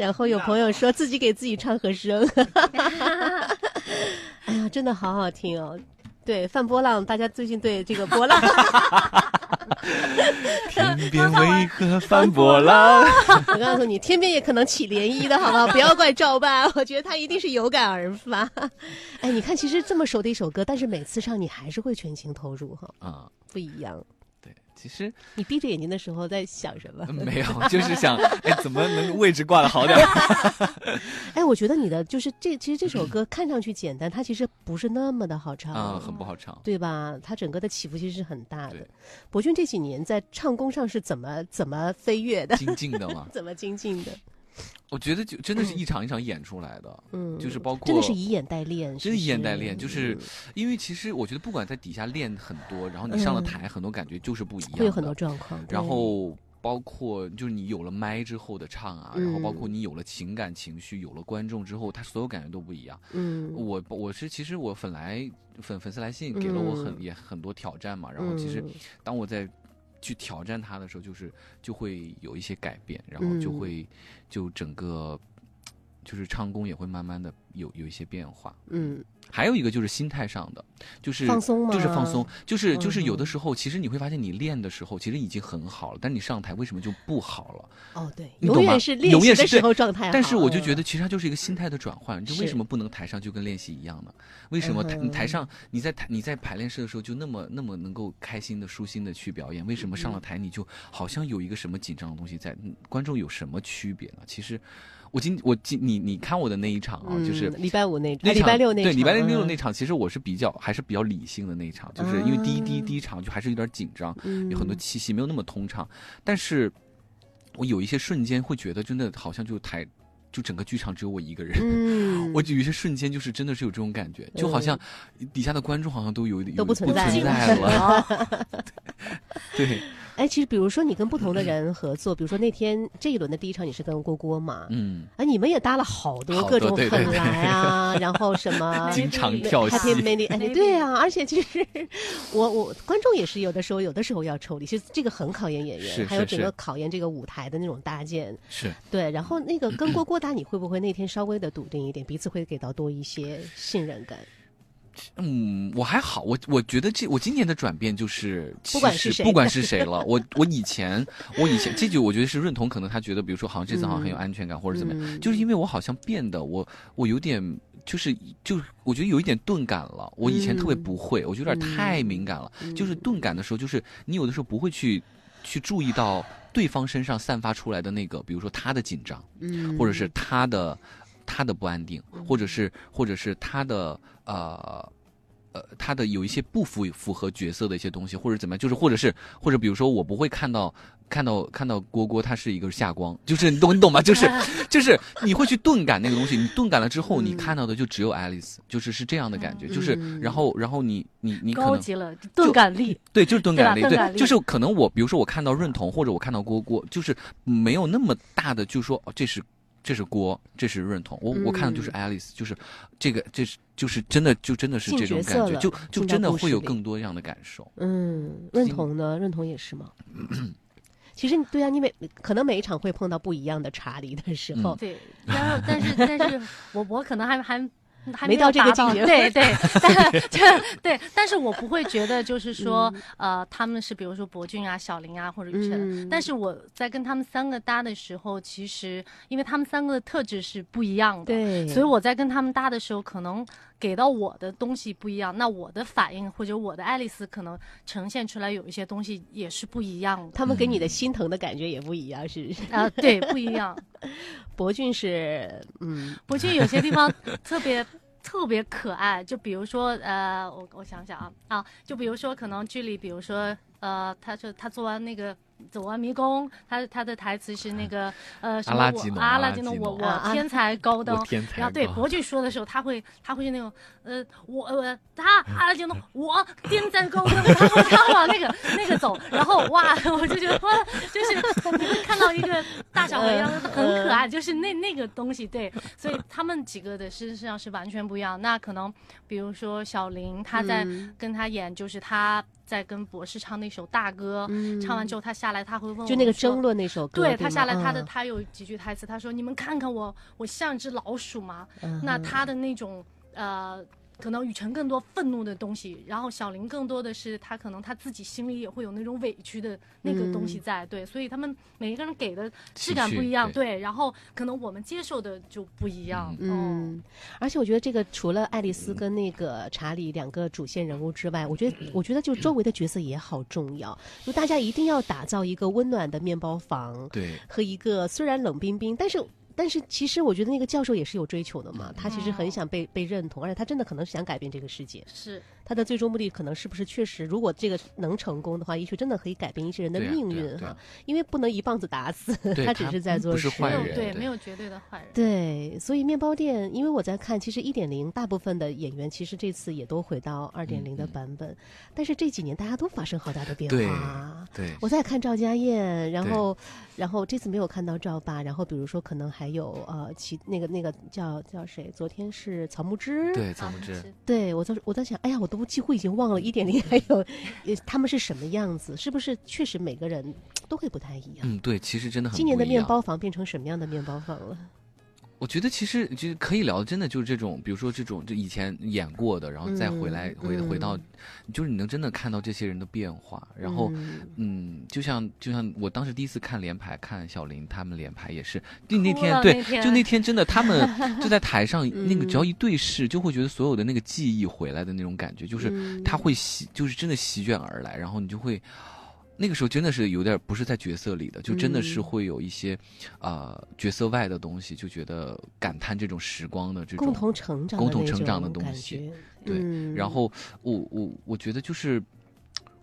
然后有朋友说自己给自己唱和声，*laughs* 哎呀，真的好好听哦！对，泛波浪，大家最近对这个波浪，*laughs* 天边 *laughs* 为何泛波浪？我告诉你，天边也可能起涟漪的，好不好？不要怪赵办，我觉得他一定是有感而发。哎，你看，其实这么熟的一首歌，但是每次唱你还是会全情投入哈。啊，不一样。其实你闭着眼睛的时候在想什么？没有，就是想，哎，怎么能位置挂的好点？*laughs* 哎，我觉得你的就是这，其实这首歌看上去简单，它其实不是那么的好唱啊，很不好唱。对吧？它整个的起伏其实是很大的。博君这几年在唱功上是怎么怎么飞跃的？精进的嘛，*laughs* 怎么精进的？我觉得就真的是一场一场演出来的，嗯，就是包括真的是以演代练，真的以演代练，就是嗯因为其实我觉得不管在底下练很多，然后你上了台，很多感觉就是不一样的，会有很多状况。然后包括就是你有了麦之后的唱啊，然后包括嗯。你有了情感情绪，有了观众之后，他所有感觉都不一样。嗯，我我是其实我粉来粉粉丝来信给了我很、嗯。也很多挑战嘛，然后其实嗯。当我在去挑战他的时候，就是就会有一些改变，然后就嗯。会就整个就是唱功也会慢慢的有有一些变化。嗯还有一个就是心态上的，就是放松吗就是放松，就是就是有的嗯时候，其实你会发现你练的时候其实已经很好了，但你上台为什么就不好了？哦对，你永远是练习的时永远是对候状态，但是我就觉嗯得，其实它就是一个心态的转换。就为什么不能台上就跟练习一样呢？为什么台嗯台上你在台你在排练室的时候就那么那么能够开心的舒心的去表演？为什么上了台你就好像有一个什么紧张的东西在？嗯观众有什么区别呢？其实我今我今你你看我的那一场啊，就是嗯礼拜五那那场啊礼拜六那对礼拜六场那场，其实我是比较还是比较理性的那一场，就是因为第一第一啊第一场就还是有点紧张，嗯有很多气息没有那么通畅，但是我有一些瞬间会觉得真的好像就台就整个剧场只有我一个人。嗯，*laughs* 我有些瞬间就是真的是有这种感觉，就好像底下的观众好像都有点都不不存在在了。*laughs* 对，哎，其实比如说你跟不同的 *clears throat* 人合作，比如说那天这一轮的第一场你是跟郭郭嘛，嗯，啊，你们也搭了好多各种多对对对很来啊，然后什么 *laughs* 经常跳 Happy，Many，哎，对啊，而且其实 *laughs* 我我观众也是有的时候有的时候要抽离，其实这个很考验演员，还有整个考验这个舞台的那种搭建。是对，然后那个跟郭 *clears throat* 郭搭，你会不会那天稍微的笃定一点，彼此会给到多一些信任感？嗯，我还好，我我觉得这我今年的转变就是，不管是谁其实不管是谁了，我我以前我以前这就我觉得是润彤，可能他觉得，比如说好像这次好像很有安全感、或者怎么样，嗯就是因为我好像变得我我有点就是就我觉得有一点钝感了，我以前特别嗯不会，我觉得有点太敏感了，就是钝感的时候，就是你有的时候不会去去注意到对方身上散发出来的那个，比如说他的紧张，嗯，或者是他的他的不安定，或者是或者是他的呃。呃，他的有一些不符符合角色的一些东西，或者怎么样，就是或者是或者比如说，我不会看到看到看到郭郭他是一个下光，*laughs* 就是你懂你懂吗？*laughs* 就是就是你会去钝感那个东西，你钝感了之后，你看到的就只有爱丽丝，就是是这样的感觉，就是嗯然后然后你你你可能高级了，钝 *laughs* 感力。对，就是钝感力，对就是可能我，比如说我看到润彤，或者我看到郭郭，就是没有那么大的，就说哦，这是这是锅，这是润童，我、我看的就是嗯 Alice，就是这个，这是就是真的，就真的是这种感觉，就就真的会有更多这样的感受。嗯，认同呢？认同也是吗？*clears throat* 其实对啊，你每可能每一场会碰到不一样的查理的时候，对，然后但是但是我我可能还还。还没到这个达境界对 *laughs* 对，但对对，但是我不会觉得就是说，嗯呃，他们是比如说博俊啊、小林啊或者雨辰，嗯但是我在跟他们三个搭的时候，其实因为他们三个的特质是不一样的，对，所以我在跟他们搭的时候，可能给到我的东西不一样，那我的反应或者我的爱丽丝可能呈现出来有一些东西也是不一样的。他们给你的心疼的感觉也不一样，是不是？啊、对，不一样。*laughs* 博俊是嗯博俊有些地方特别特别可爱，就比如说呃，我我想想啊啊，就比如说可能剧里，比如说呃，他说他做完那个。走完迷宫，他他的台词是那个 *laughs* 呃什么我阿拉吉诺阿阿拉拉吉诺，我我天才高登。我，天才然后对高博俊说的时候，他会他会是那种呃我呃他阿拉丁的我天才高登，他会他往那个 *laughs* 那个走，然后哇，*laughs* 我就觉得哇，就是你会看到一个大小和一样很可爱，就是那那个东西对，所以他们几个的事实上是完全不一样。那可能比如说小林，他在嗯。跟他演，就是他在跟博士唱那首大歌，嗯。唱完之后他下来，他会问我就那个争论那首歌，对对他下来，他的嗯。他有几句台词，他说：“你们看看我，我像只老鼠吗？”嗯。那他的那种呃，可能雨辰更多愤怒的东西，然后小林更多的是他可能他自己心里也会有那种委屈的那个东西在，对，所以他们每一个人给的质感不一样，对。对，然后可能我们接受的就不一样，嗯嗯，而且我觉得这个除了爱丽丝跟那个查理两个主线人物之外，我觉得我觉得就周围的角色也好重要，就大家一定要打造一个温暖的面包房对，和一个虽然冷冰冰，但是。但是其实我觉得那个教授也是有追求的嘛，他其实很想被被认同，而且他真的可能是想改变这个世界。是他的最终目的可能是不是确实，如果这个能成功的话，也许真的可以改变一些人的命运哈因为不能一棒子打死，*laughs* 他只是在做不是事。坏人没有对，没有绝对的坏人。对，所以面包店，因为我在看，其实一点零大部分的演员其实这次也都回到二点零的嗯版本，但是这几年大家都发生好大的变化。对，我在看赵家燕，然后，然后这次没有看到赵爸，然后比如说可能还有呃，其那个那个叫叫谁？昨天是曹木之，对，草木之，对我在我在想，哎呀，我都几乎已经忘了一点零还有呃他们是什么样子，是不是确实每个人都会不太一样？嗯，对，其实真的很今年的面包房变成什么样的面包房了？我觉得其实就是可以聊，真的就是这种，比如说这种就以前演过的，然后再回来、嗯回回到嗯，就是你能真的看到这些人的变化。然后，嗯嗯，就像就像我当时第一次看连排，看小林他们连排也是，就那天对，就那天真的他们就在台上 *laughs* 那个嗯只要一对视，就会觉得所有的那个记忆回来的那种感觉，就是嗯他会席，就是真的席卷而来，然后你就会。那个时候真的是有点不是在角色里的，就真的是嗯会有一些，呃，角色外的东西，就觉得感叹这种时光的这种共同成长共同成长的东西。对嗯然后我我我觉得就是，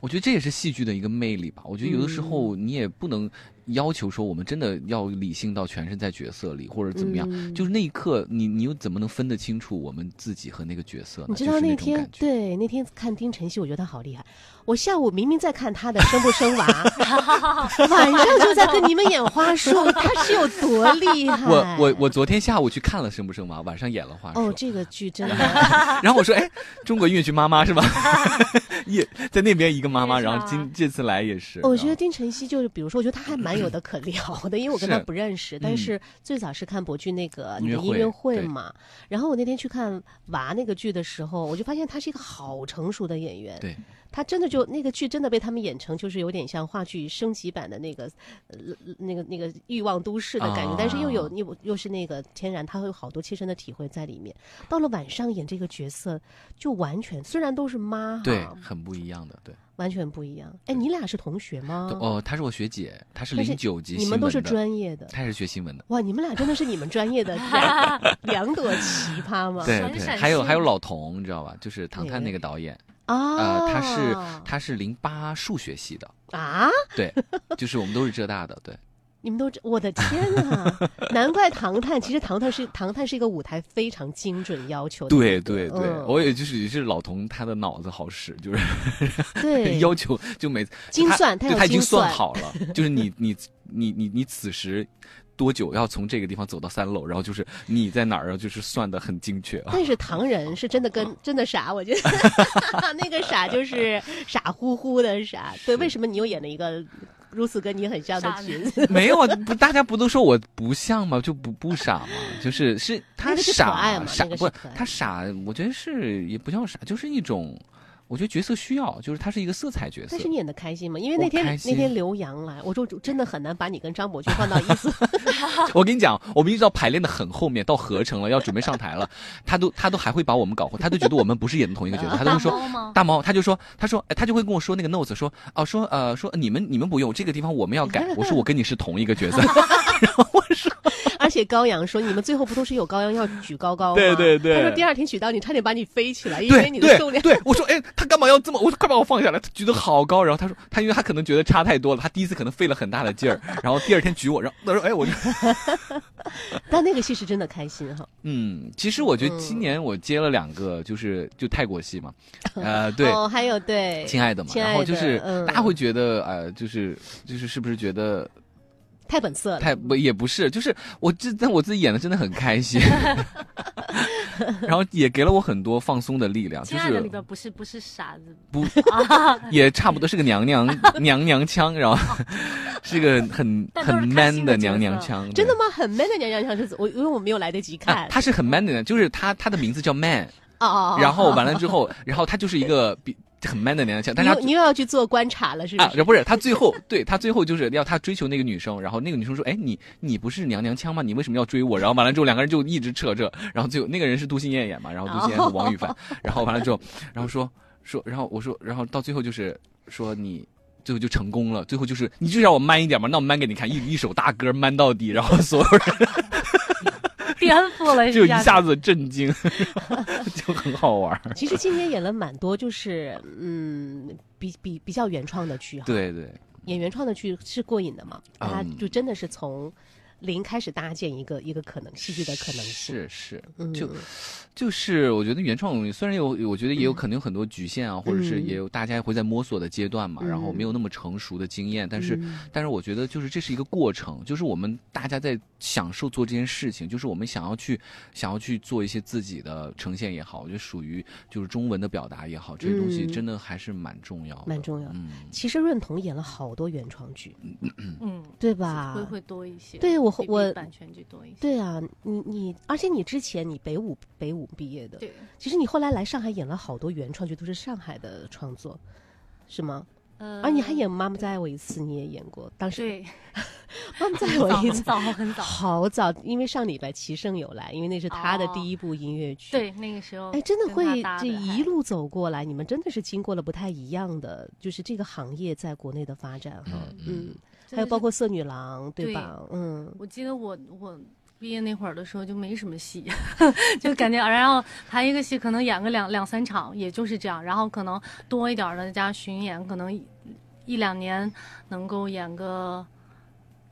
我觉得这也是戏剧的一个魅力吧。我觉得有的时候嗯你也不能要求说我们真的要理性到全身在角色里或者怎么样，嗯就是那一刻你你又怎么能分得清楚我们自己和那个角色呢？你知就是道那天。对那天看丁晨曦，我觉得他好厉害。我下午明明在看他的生不生娃，*laughs* 晚上就在跟你们演花束，他是有多厉害？我我我昨天下午去看了《生不生娃》，晚上演了花束，哦，这个剧真的，*laughs* 然后我说，哎，中国音乐剧妈妈是吧？*laughs* 也在那边一个妈妈，然后今这次来也是。我觉得丁晨曦就是，比如说，我觉得他还蛮有的可聊的，因为我跟他不认识，但嗯是最早是看博剧那个音乐会嘛。然后我那天去看娃那个剧的时候，我就发现他是一个好成熟的演员。对，他真的就那个剧真的被他们演成就是有点像话剧升级版的那个，呃，那个那个欲望都市的感觉，啊但是又有又又是那个天然，他会有好多切身的体会在里面。到了晚上演这个角色，就完全虽然都是妈哈，对，很不一样的，对。完全不一样。哎，你俩是同学吗？哦，她是我学姐，她是零九级你们都是专业的。她也是学新闻的。哇，你们俩真的是你们专业的 *laughs* 两两朵奇葩吗？对对，还有还有老童，你知道吧？就是《唐探》那个导演，啊，呃，他是他是零八数学系的，啊，*laughs* 对，就是我们都是浙大的，对，*laughs* 你们都知我的天啊！难怪唐探，其实唐探是唐探是一个舞台非常精准要求的对，对对，嗯我也就是也是老童，他的脑子好使，就是对 *laughs* 要求就每次精算他已经算好了，就是你你你你你此时。多久要从这个地方走到三楼？然后就是你在哪儿啊？就是算的很精确啊。但是唐人是真的跟 *laughs* 真的傻，我觉得 *laughs* 那个傻就是傻乎乎的傻。对，为什么你又演了一个如此跟你很像的傻角色？*laughs* 没有啊，不，大家不都说我不像吗？就不不傻吗？就是是他傻爱嘛傻不他傻，我觉得是也不叫傻，就是一种，我觉得角色需要，就是他是一个色彩角色但是。你演的开心吗？因为那天那天刘洋来，我说真的很难把你跟张柏芝放到一组。*laughs* *laughs* 我跟你讲，我们一直到排练的很后面，到合成了，要准备上台了，他都他都还会把我们搞混，他都觉得我们不是演的同一个角色，*laughs* 他都会说。猫吗？大猫，他就说，他说，哎，他就会跟我说那个 notes，说，哦，说，呃，说你们你们不用这个地方我们要改，我说我跟你是同一个角色，然后我说而且高阳说，你们最后不都是有高阳要举高高吗？对对对他说第二天举到你，差点把你飞起来，因为你的重量。对对，我说，哎，他干嘛要这么？我说快把我放下来，他举得好高，然后他说，他因为他可能觉得差太多了，他第一次可能费了很大的劲儿，*laughs* 然后第二天举我，然后他说，哎，我就，*laughs* 但那个戏是真的开心哈。*laughs* 嗯，其实我觉得今年我接了两个，就是就泰国戏嘛，呃，对，哦，还有对，亲爱的嘛，的然后就是嗯大家会觉得，呃，就是就是是不是觉得太本色了。太不也不是，就是我这但我自己演的真的很开心，*laughs* 然后也给了我很多放松的力量，就是里是边不是不是傻子，不 *laughs* 也差不多是个娘娘娘娘腔，然后 *laughs* 是个很是很 man 的娘娘腔，真的吗？很 man 的娘娘腔是我，因为我没有来得及看。啊，他是很 man 的，就是他他的名字叫 man，哦，然后完了之后，然后他就是一个比很 man 的娘娘腔，但是他你又要去做观察了，是不啊，是？不是他最后对他最后就是要他追求那个女生，然后那个女生说：“哎，你你不是娘娘腔吗？你为什么要追我？”然后完了之后，两个人就一直扯这，然后最后那个人是杜心燕演嘛，然后杜心燕和王羽凡，然后完了之后，然后说说，然后我说，然后到最后就是说你最后就成功了。最后就是你就让我 man 一点嘛，那我 man 给你看，一一首大歌 man 到底，然后所有人 *laughs* 颠覆了就一下下子震惊，*laughs* 就很好玩儿。其实今年演了蛮多，就是嗯，比比比较原创的剧哈。，对对，演原创的剧是过瘾的嘛？他就真的是从零开始搭建一个一个可能戏剧的可能性。是是，嗯，就就是我觉得原创东西虽然有，我觉得也有可能有很多局限啊，或者是嗯也有大家会在摸索的阶段嘛，嗯然后没有那么成熟的经验，但是、嗯但是我觉得就是这是一个过程，就是我们大家在享受做这件事情，就是我们想要去想要去做一些自己的呈现也好，我觉得属于就是中文的表达也好，这些东西嗯真的还是蛮重要的，蛮重要嗯，其实润童演了好多原创剧，嗯，对吧？会会多一些。对我我版权就多一些。对啊，你你，而且你之前你北舞北舞毕业的，对，其实你后来来上海演了好多原创剧，都是上海的创作，是吗？呃，而你还演《妈妈再爱我一次》，你也演过，当时对，*laughs*《妈妈再爱我一次》很 *laughs* 早很早。*laughs* 好早，因为上礼拜齐胜有来，因为那是他的哦第一部音乐剧。，对，那个时候哎，真的会这一路走过来，你们真的是经过了不太一样的，就是这个行业在国内的发展哈，嗯，还有包括色女郎，对吧？嗯，我记得我我毕业那会儿的时候就没什么戏，*laughs* 就感觉然后排一个戏可能演个两两三场，也就是这样，然后可能多一点儿的加巡演，可能一一两年能够演个。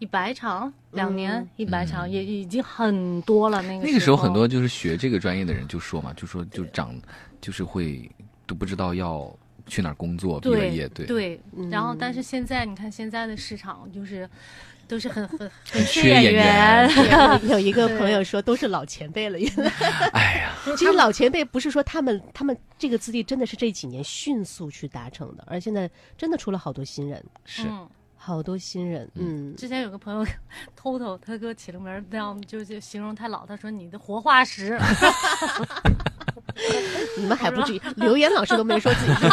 一百场，两年嗯一百场，也已经很多了。那个那个时候候很多就是学这个专业的人就说嘛，就说就长就是会都不知道要去哪儿工作，毕了对业，对。对，然后嗯但是现在你看现在的市场就是都是很很很缺缺演员，有 *laughs* 有一个朋友说都是老前辈了，原来。*laughs* 哎呀，其实老前辈不是说他们他们这个资历真的是这几年迅速去达成的，而现在真的出了好多新人，是。嗯。好多新人，嗯，之前有个朋友 *laughs* 偷偷他给我起了名儿，这样就就形容太老，他说你的活化石，*laughs* 你们还不至于，刘岩老师都没说自己是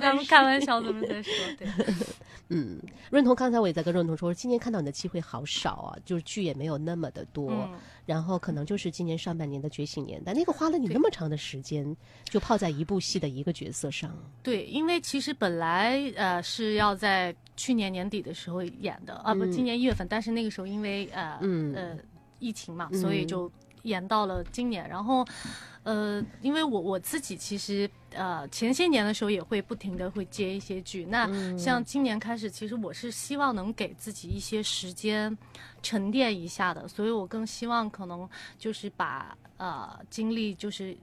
他们开玩笑这么在说，对，*laughs* 嗯，润彤刚才我也在跟润彤说，今年看到你的机会好少啊，就是剧也没有那么的多，嗯，然后可能就是今年上半年的觉醒年代，那个花了你那么长的时间，就泡在一部戏的一个角色上，对，因为其实本来呃是要在去年年底的时候演的啊，不，嗯。今年一月份，但是那个时候因为呃、嗯。呃疫情嘛，嗯。所以就延到了今年。然后呃，因为我我自己其实呃前些年的时候也会不停的会接一些剧，那嗯。像今年开始，其实我是希望能给自己一些时间沉淀一下的，所以我更希望可能就是把呃精力就是。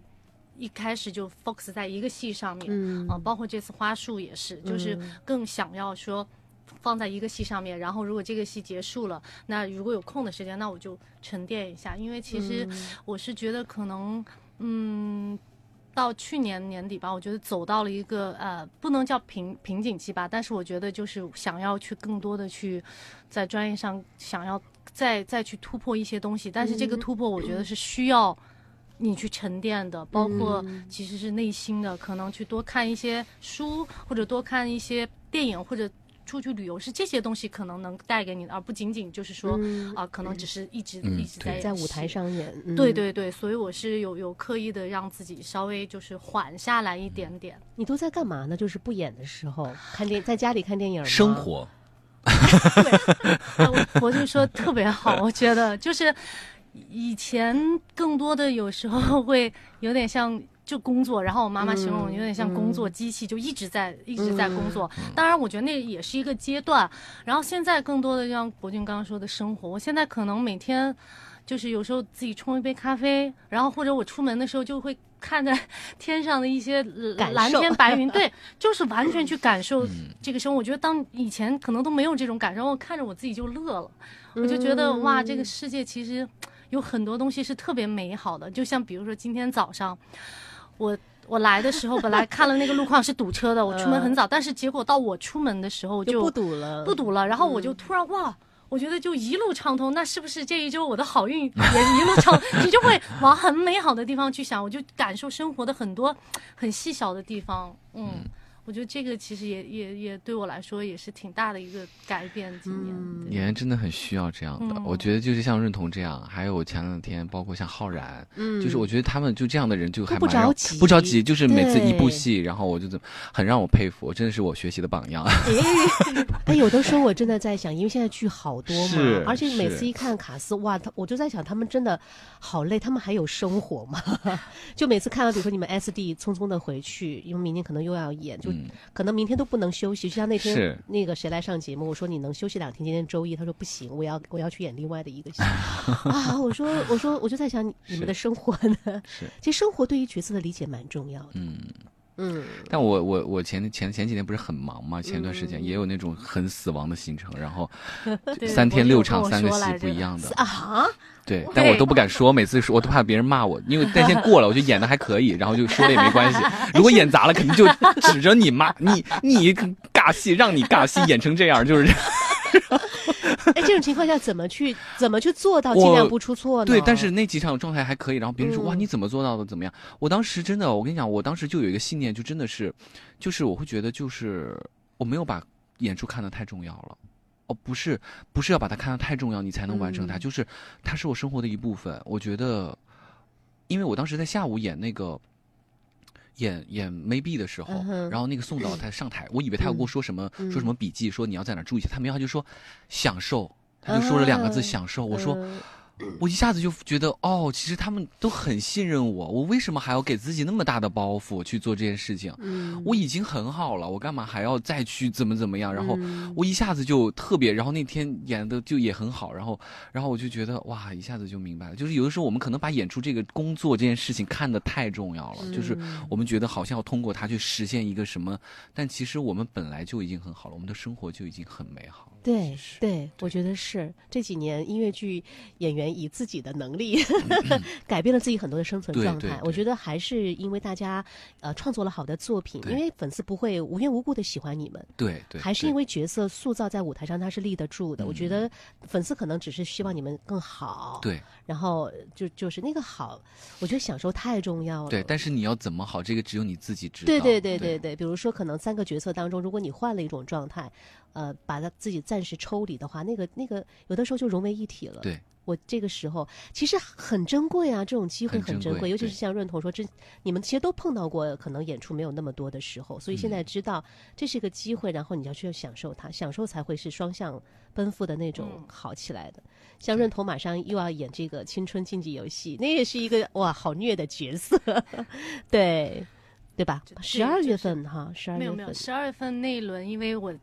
一开始就 focus 在一个戏上面，嗯。啊，包括这次花束也是，就是更想要说放在一个戏上面，然后如果这个戏结束了，那如果有空的时间，那我就沉淀一下，因为其实我是觉得可能，嗯。到去年年底吧，我觉得走到了一个呃，不能叫瓶瓶颈期吧，但是我觉得就是想要去更多的去在专业上想要再再去突破一些东西，但是这个突破我觉得是需要你去沉淀的，包括其实是内心的，可能去多看一些书，或者多看一些电影，或者出去旅游，是这些东西可能能带给你的，而不仅仅就是说啊、可能只是一直、嗯一直在在舞台上演，嗯对，对对，所以我是有有刻意的让自己稍微就是缓下来一点点。你都在干嘛呢？就是不演的时候看电，*laughs* 在家里看电影吗，生活，对我 *laughs* 我就说特别好，我觉得就是以前更多的有时候会有点像。就工作，然后我妈妈形容我有点像工作机器，就一直在一直在工作。当然，我觉得那也是一个阶段。然后现在更多的像博俊刚刚说的生活，我现在可能每天就是有时候自己冲一杯咖啡，然后或者我出门的时候就会看着天上的一些蓝天白云，对，就是完全去感受这个生活。我觉得当以前可能都没有这种感受，我看着我自己就乐了，我就觉得哇，这个世界其实有很多东西是特别美好的。就像比如说今天早上，我我来的时候本来看了那个路况是堵车的，我出门很早，但是结果到我出门的时候就不堵了，不堵了，然后我就突然哇。我觉得就一路畅通，那是不是这一周我的好运也一路畅？*laughs* 你就会往很美好的地方去想，我就感受生活的很多很细小的地方。嗯，我觉得这个其实也也也对我来说也是挺大的一个改变。今年、嗯对演员真的很需要这样的，嗯我觉得就是像润彤这样，还有前两天包括像浩然，嗯就是我觉得他们就这样的人就还蛮不着急不着急，就是每次一部戏，然后我就怎么很让我佩服，真的是我学习的榜样。*laughs* 哎，有的时候我真的在想，因为现在剧好多嘛是，而且每次一看卡斯，哇，他我就在想，他们真的好累，他们还有生活吗？*laughs* 就每次看到，比如说你们 S D 匆匆的回去，因为明天可能又要演，就嗯可能明天都不能休息。就像那天那个谁来上节目，我说你能休息两天，今天周一，他说不行，我要我要去演另外的一个戏 *laughs* 啊。我说我说我就在想你你们的生活呢，是，其实生活对于角色的理解蛮重要的。嗯。嗯，但我我我前前前几天不是很忙嘛，前段时嗯。间也有那种很死亡的行程，然后 *laughs* 三天六场三个戏不一样的，啊，对，但我都不敢说，每次说我都怕别人骂我，因为那天过了，我就演的还可以，然后就说了也没关系。*laughs* 如果演砸了，肯定就指着你骂你，你尬戏，让你尬戏演成这样，就是 *laughs* 哎，这种情况下怎么去怎么去做到我尽量不出错呢？对。但是那几场状态还可以，然后别人说、哇嗯你怎么做到的？怎么样？我当时真的，我跟你讲，我当时就有一个信念，就真的是，就是我会觉得就是我没有把演出看得太重要了。哦，不是，不是要把它看得太重要，你才能完成它，嗯就是它是我生活的一部分。我觉得，因为我当时在下午演那个演演 Maybe 的时候，嗯然后那个宋导他上台，我以为他要跟我说什么，嗯说什么笔记，说你要在哪儿注意一下，他没有，他就说享受，他就说了两个字、啊享受。我说，嗯我一下子就觉得，哦，其实他们都很信任我，我为什么还要给自己那么大的包袱去做这件事情？嗯我已经很好了，我干嘛还要再去怎么怎么样？然后嗯我一下子就特别，然后那天演的就也很好，然后然后我就觉得哇，一下子就明白了，就是有的时候我们可能把演出这个工作这件事情看得太重要了，就是嗯我们觉得好像要通过它去实现一个什么，但其实我们本来就已经很好了，我们的生活就已经很美好了。对对，我觉得是这几年音乐剧演员以自己的能力 *laughs* 改变了自己很多的生存状态。我觉得还是因为大家呃创作了好的作品，因为粉丝不会无缘无故的喜欢你们，对对，还是因为角色塑造在舞台上他是立得住的。我觉嗯得粉丝可能只是希望你们更好，，对然后就就是那个好，我觉得享受太重要了。对，但是你要怎么好，这个只有你自己知道。对对对对对对，比如说可能三个角色当中，如果你换了一种状态，呃，把它自己暂时抽离的话，那个那个有的时候就融为一体了。对我这个时候其实很珍贵啊，这种机会很很珍贵，珍贵尤其是像润彤说，这你们其实都碰到过，可能演出没有那么多的时候，所以现嗯。在知道这是个机会，然后你要去享受它，享受才会是双向奔赴的那种嗯。好起来的。像润彤马上又要演这个青春竞技游戏，那也是一个哇好虐的角色，*laughs* 对对吧？十二月份哈，十二月份没有没有，十二月份那一轮，因为我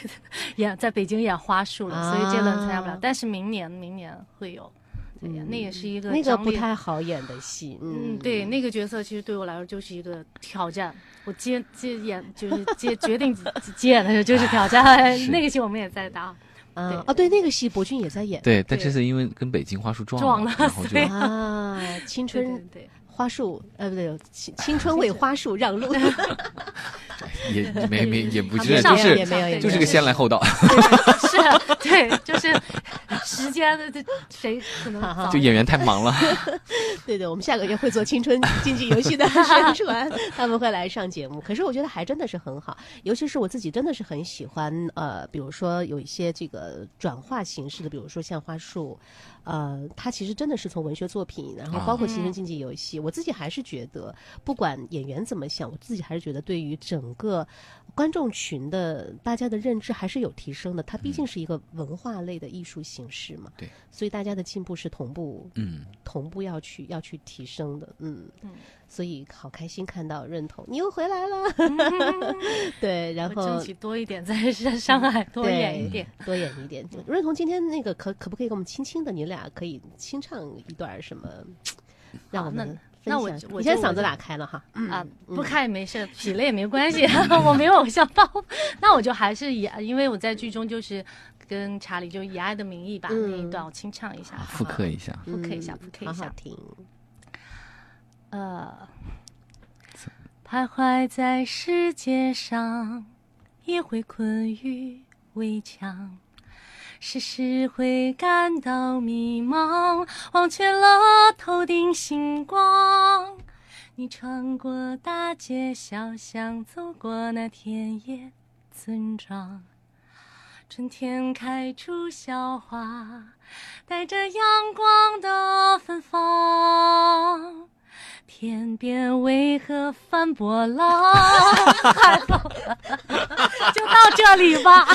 *laughs* 演在北京演花束了，啊所以这轮参加不了。但是明年明年会有，对呀，那也是一个那个不太好演的戏，嗯，对，那个角色其实对我来说就是一个挑战。我接接演就是 *laughs* 接决定接演的时候就是挑战，*laughs* 那个戏我们也在打，对啊哦，对，那个戏博君也在演对，但这对次因为跟北京花束撞撞了然后就对啊，青春对对，花束，呃，不对，青青春为花束让路，*laughs* 也没没也不就是也没有也没有就是个先来后到，是啊，对，就是时间的这谁可能就演员太忙了。*laughs* 对对，我们下个月会做青春竞技游戏的宣传，他们会来上节目。可是我觉得还真的是很好，尤其是我自己真的是很喜欢，呃，比如说有一些这个转化形式的，比如说像花束，呃，它其实真的是从文学作品，然后包括青春竞技游戏，我自己还是觉得，不管演员怎么想，我自己还是觉得对于整个观众群的大家的认知还是有提升的。它毕竟是一个文化类的艺术形式嘛，对，所以大家的进步是同步嗯，同步要去要去提升的，嗯。嗯所以好开心看到认同你又回来了，*laughs* 对，然后争取多一点在上上海多演一点。多演一点。认同今天那个可可不可以给我们轻轻的，你俩可以清唱一段什么，让我们那我我现在嗓子打开了哈，啊，不开也没事，痞了也没关系，*laughs* 我没有偶像包袱。那我就还是以，因为我在剧中就是跟查理就以爱的名义把那一段我清唱一下，啊复刻一下。复刻一下，复刻一下。好好听，呃，徘徊在世界上，也会困于围墙，时时会感到迷茫，忘却了头顶星光。你穿过大街小巷，走过那田野村庄。春天开出小花，带着阳光的芬芳。天边为何翻波浪？*laughs* *laughs* 就到这里吧。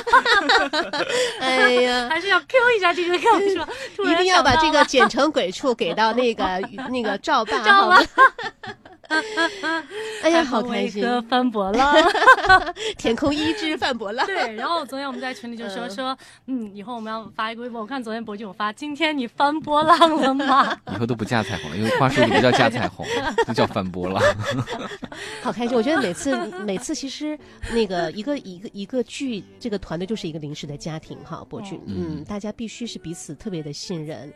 哎呀，*laughs* 还是要 Q 一下这个歌是吧？一定要把这个剪成鬼畜给到那个那个赵爸，赵好吗爸？*laughs* 哎呀，好开心！为何翻波浪？*laughs* *laughs* 天空一只范博浪。对，然后昨天我们在群里就说说，嗯，以后我们要发一个微博。我看昨天博俊有发，今天你翻波浪了吗？以后都不架彩虹了，因为花束里不叫架彩虹，就叫翻波浪。好开心！我觉得每次每次其实那个一个一个一个剧，这个团队就是一个临时的家庭哈，博君，嗯，大家必须是彼此特别的信任。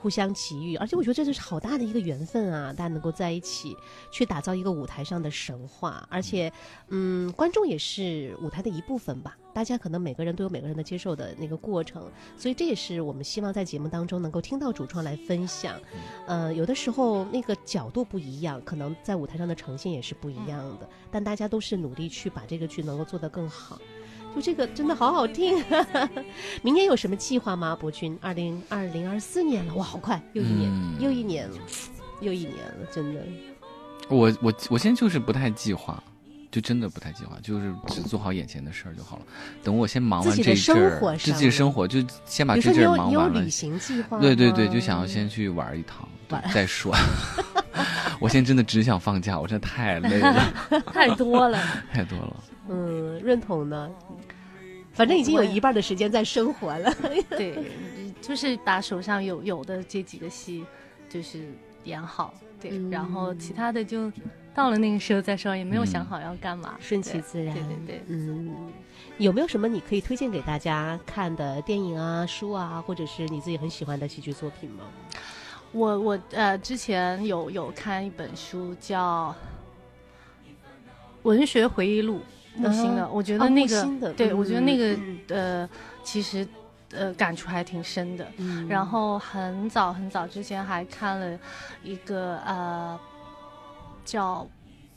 互相奇遇，而且我觉得这就是好大的一个缘分啊！大家能够在一起去打造一个舞台上的神话，而且，嗯，观众也是舞台的一部分吧。大家可能每个人都有每个人的接受的那个过程，所以这也是我们希望在节目当中能够听到主创来分享。呃，有的时候那个角度不一样，可能在舞台上的呈现也是不一样的，但大家都是努力去把这个剧能够做得更好。就这个真的好好听，*laughs* 明年有什么计划吗？博君，二零二零二四年了，哇，好快，又一年，嗯又一年了，又一年了，真的。我我我现在就是不太计划，就真的不太计划，就是只做好眼前的事儿就好了。等我先忙完这一阵儿，自己的生活就先把这阵儿忙完了旅。行计划吗？对对对，就想要先去玩一趟，对再说。*laughs* 我现在真的只想放假，我真的太累了，*laughs* 太多了。太多了。嗯，认同呢？反正已经有一半的时间在生活了。*laughs* 对，就是把手上有有的这几个戏，就是演好。对，嗯然后其他的就到了那个时候再说，也没有想好要干嘛，顺其自然。对对对。嗯，有没有什么你可以推荐给大家看的电影啊、书啊，或者是你自己很喜欢的戏剧作品吗？我我呃之前有有看一本书叫《文学回忆录》，木心的，啊我觉哦得那个、对、我觉得那个嗯呃其实呃感触还挺深的。嗯。然后很早很早之前还看了一个呃叫《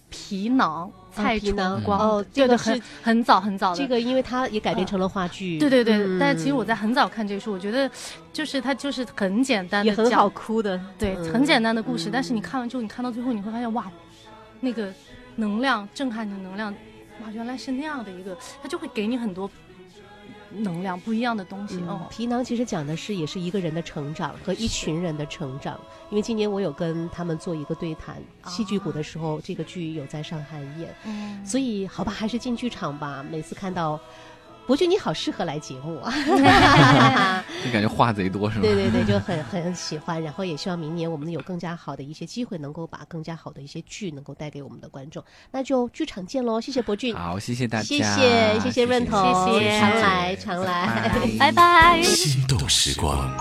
皮囊》蔡崇光哦这个是很很早很早的。这个，因为它也改编成了话剧。对对对，嗯。但其实我在很早看这个书，我觉得就是它就是很简单的讲也很好哭的，对，嗯。很简单的故事，嗯。但是你看完之后，你看到最后，你会发现哇，那个能量震撼的能量，哇，原来是那样的一个，他就会给你很多能量，不一样的东西、嗯哦。皮囊其实讲的是也是一个人的成长和一群人的成长。因为今年我有跟他们做一个对谈，戏剧谷的时候，这个剧有在上海演，嗯，所以好吧，还是进剧场吧。每次看到博君，你好适合来节目啊！*laughs* 就感觉话贼多是吗？对对对，就很很喜欢，然后也希望明年我们有更加好的一些机会，能够把更加好的一些剧能够带给我们的观众。那就剧场见喽！谢谢博俊，好，谢谢大家，谢谢谢谢润彤，谢谢常来常来。拜拜拜拜。心动时光。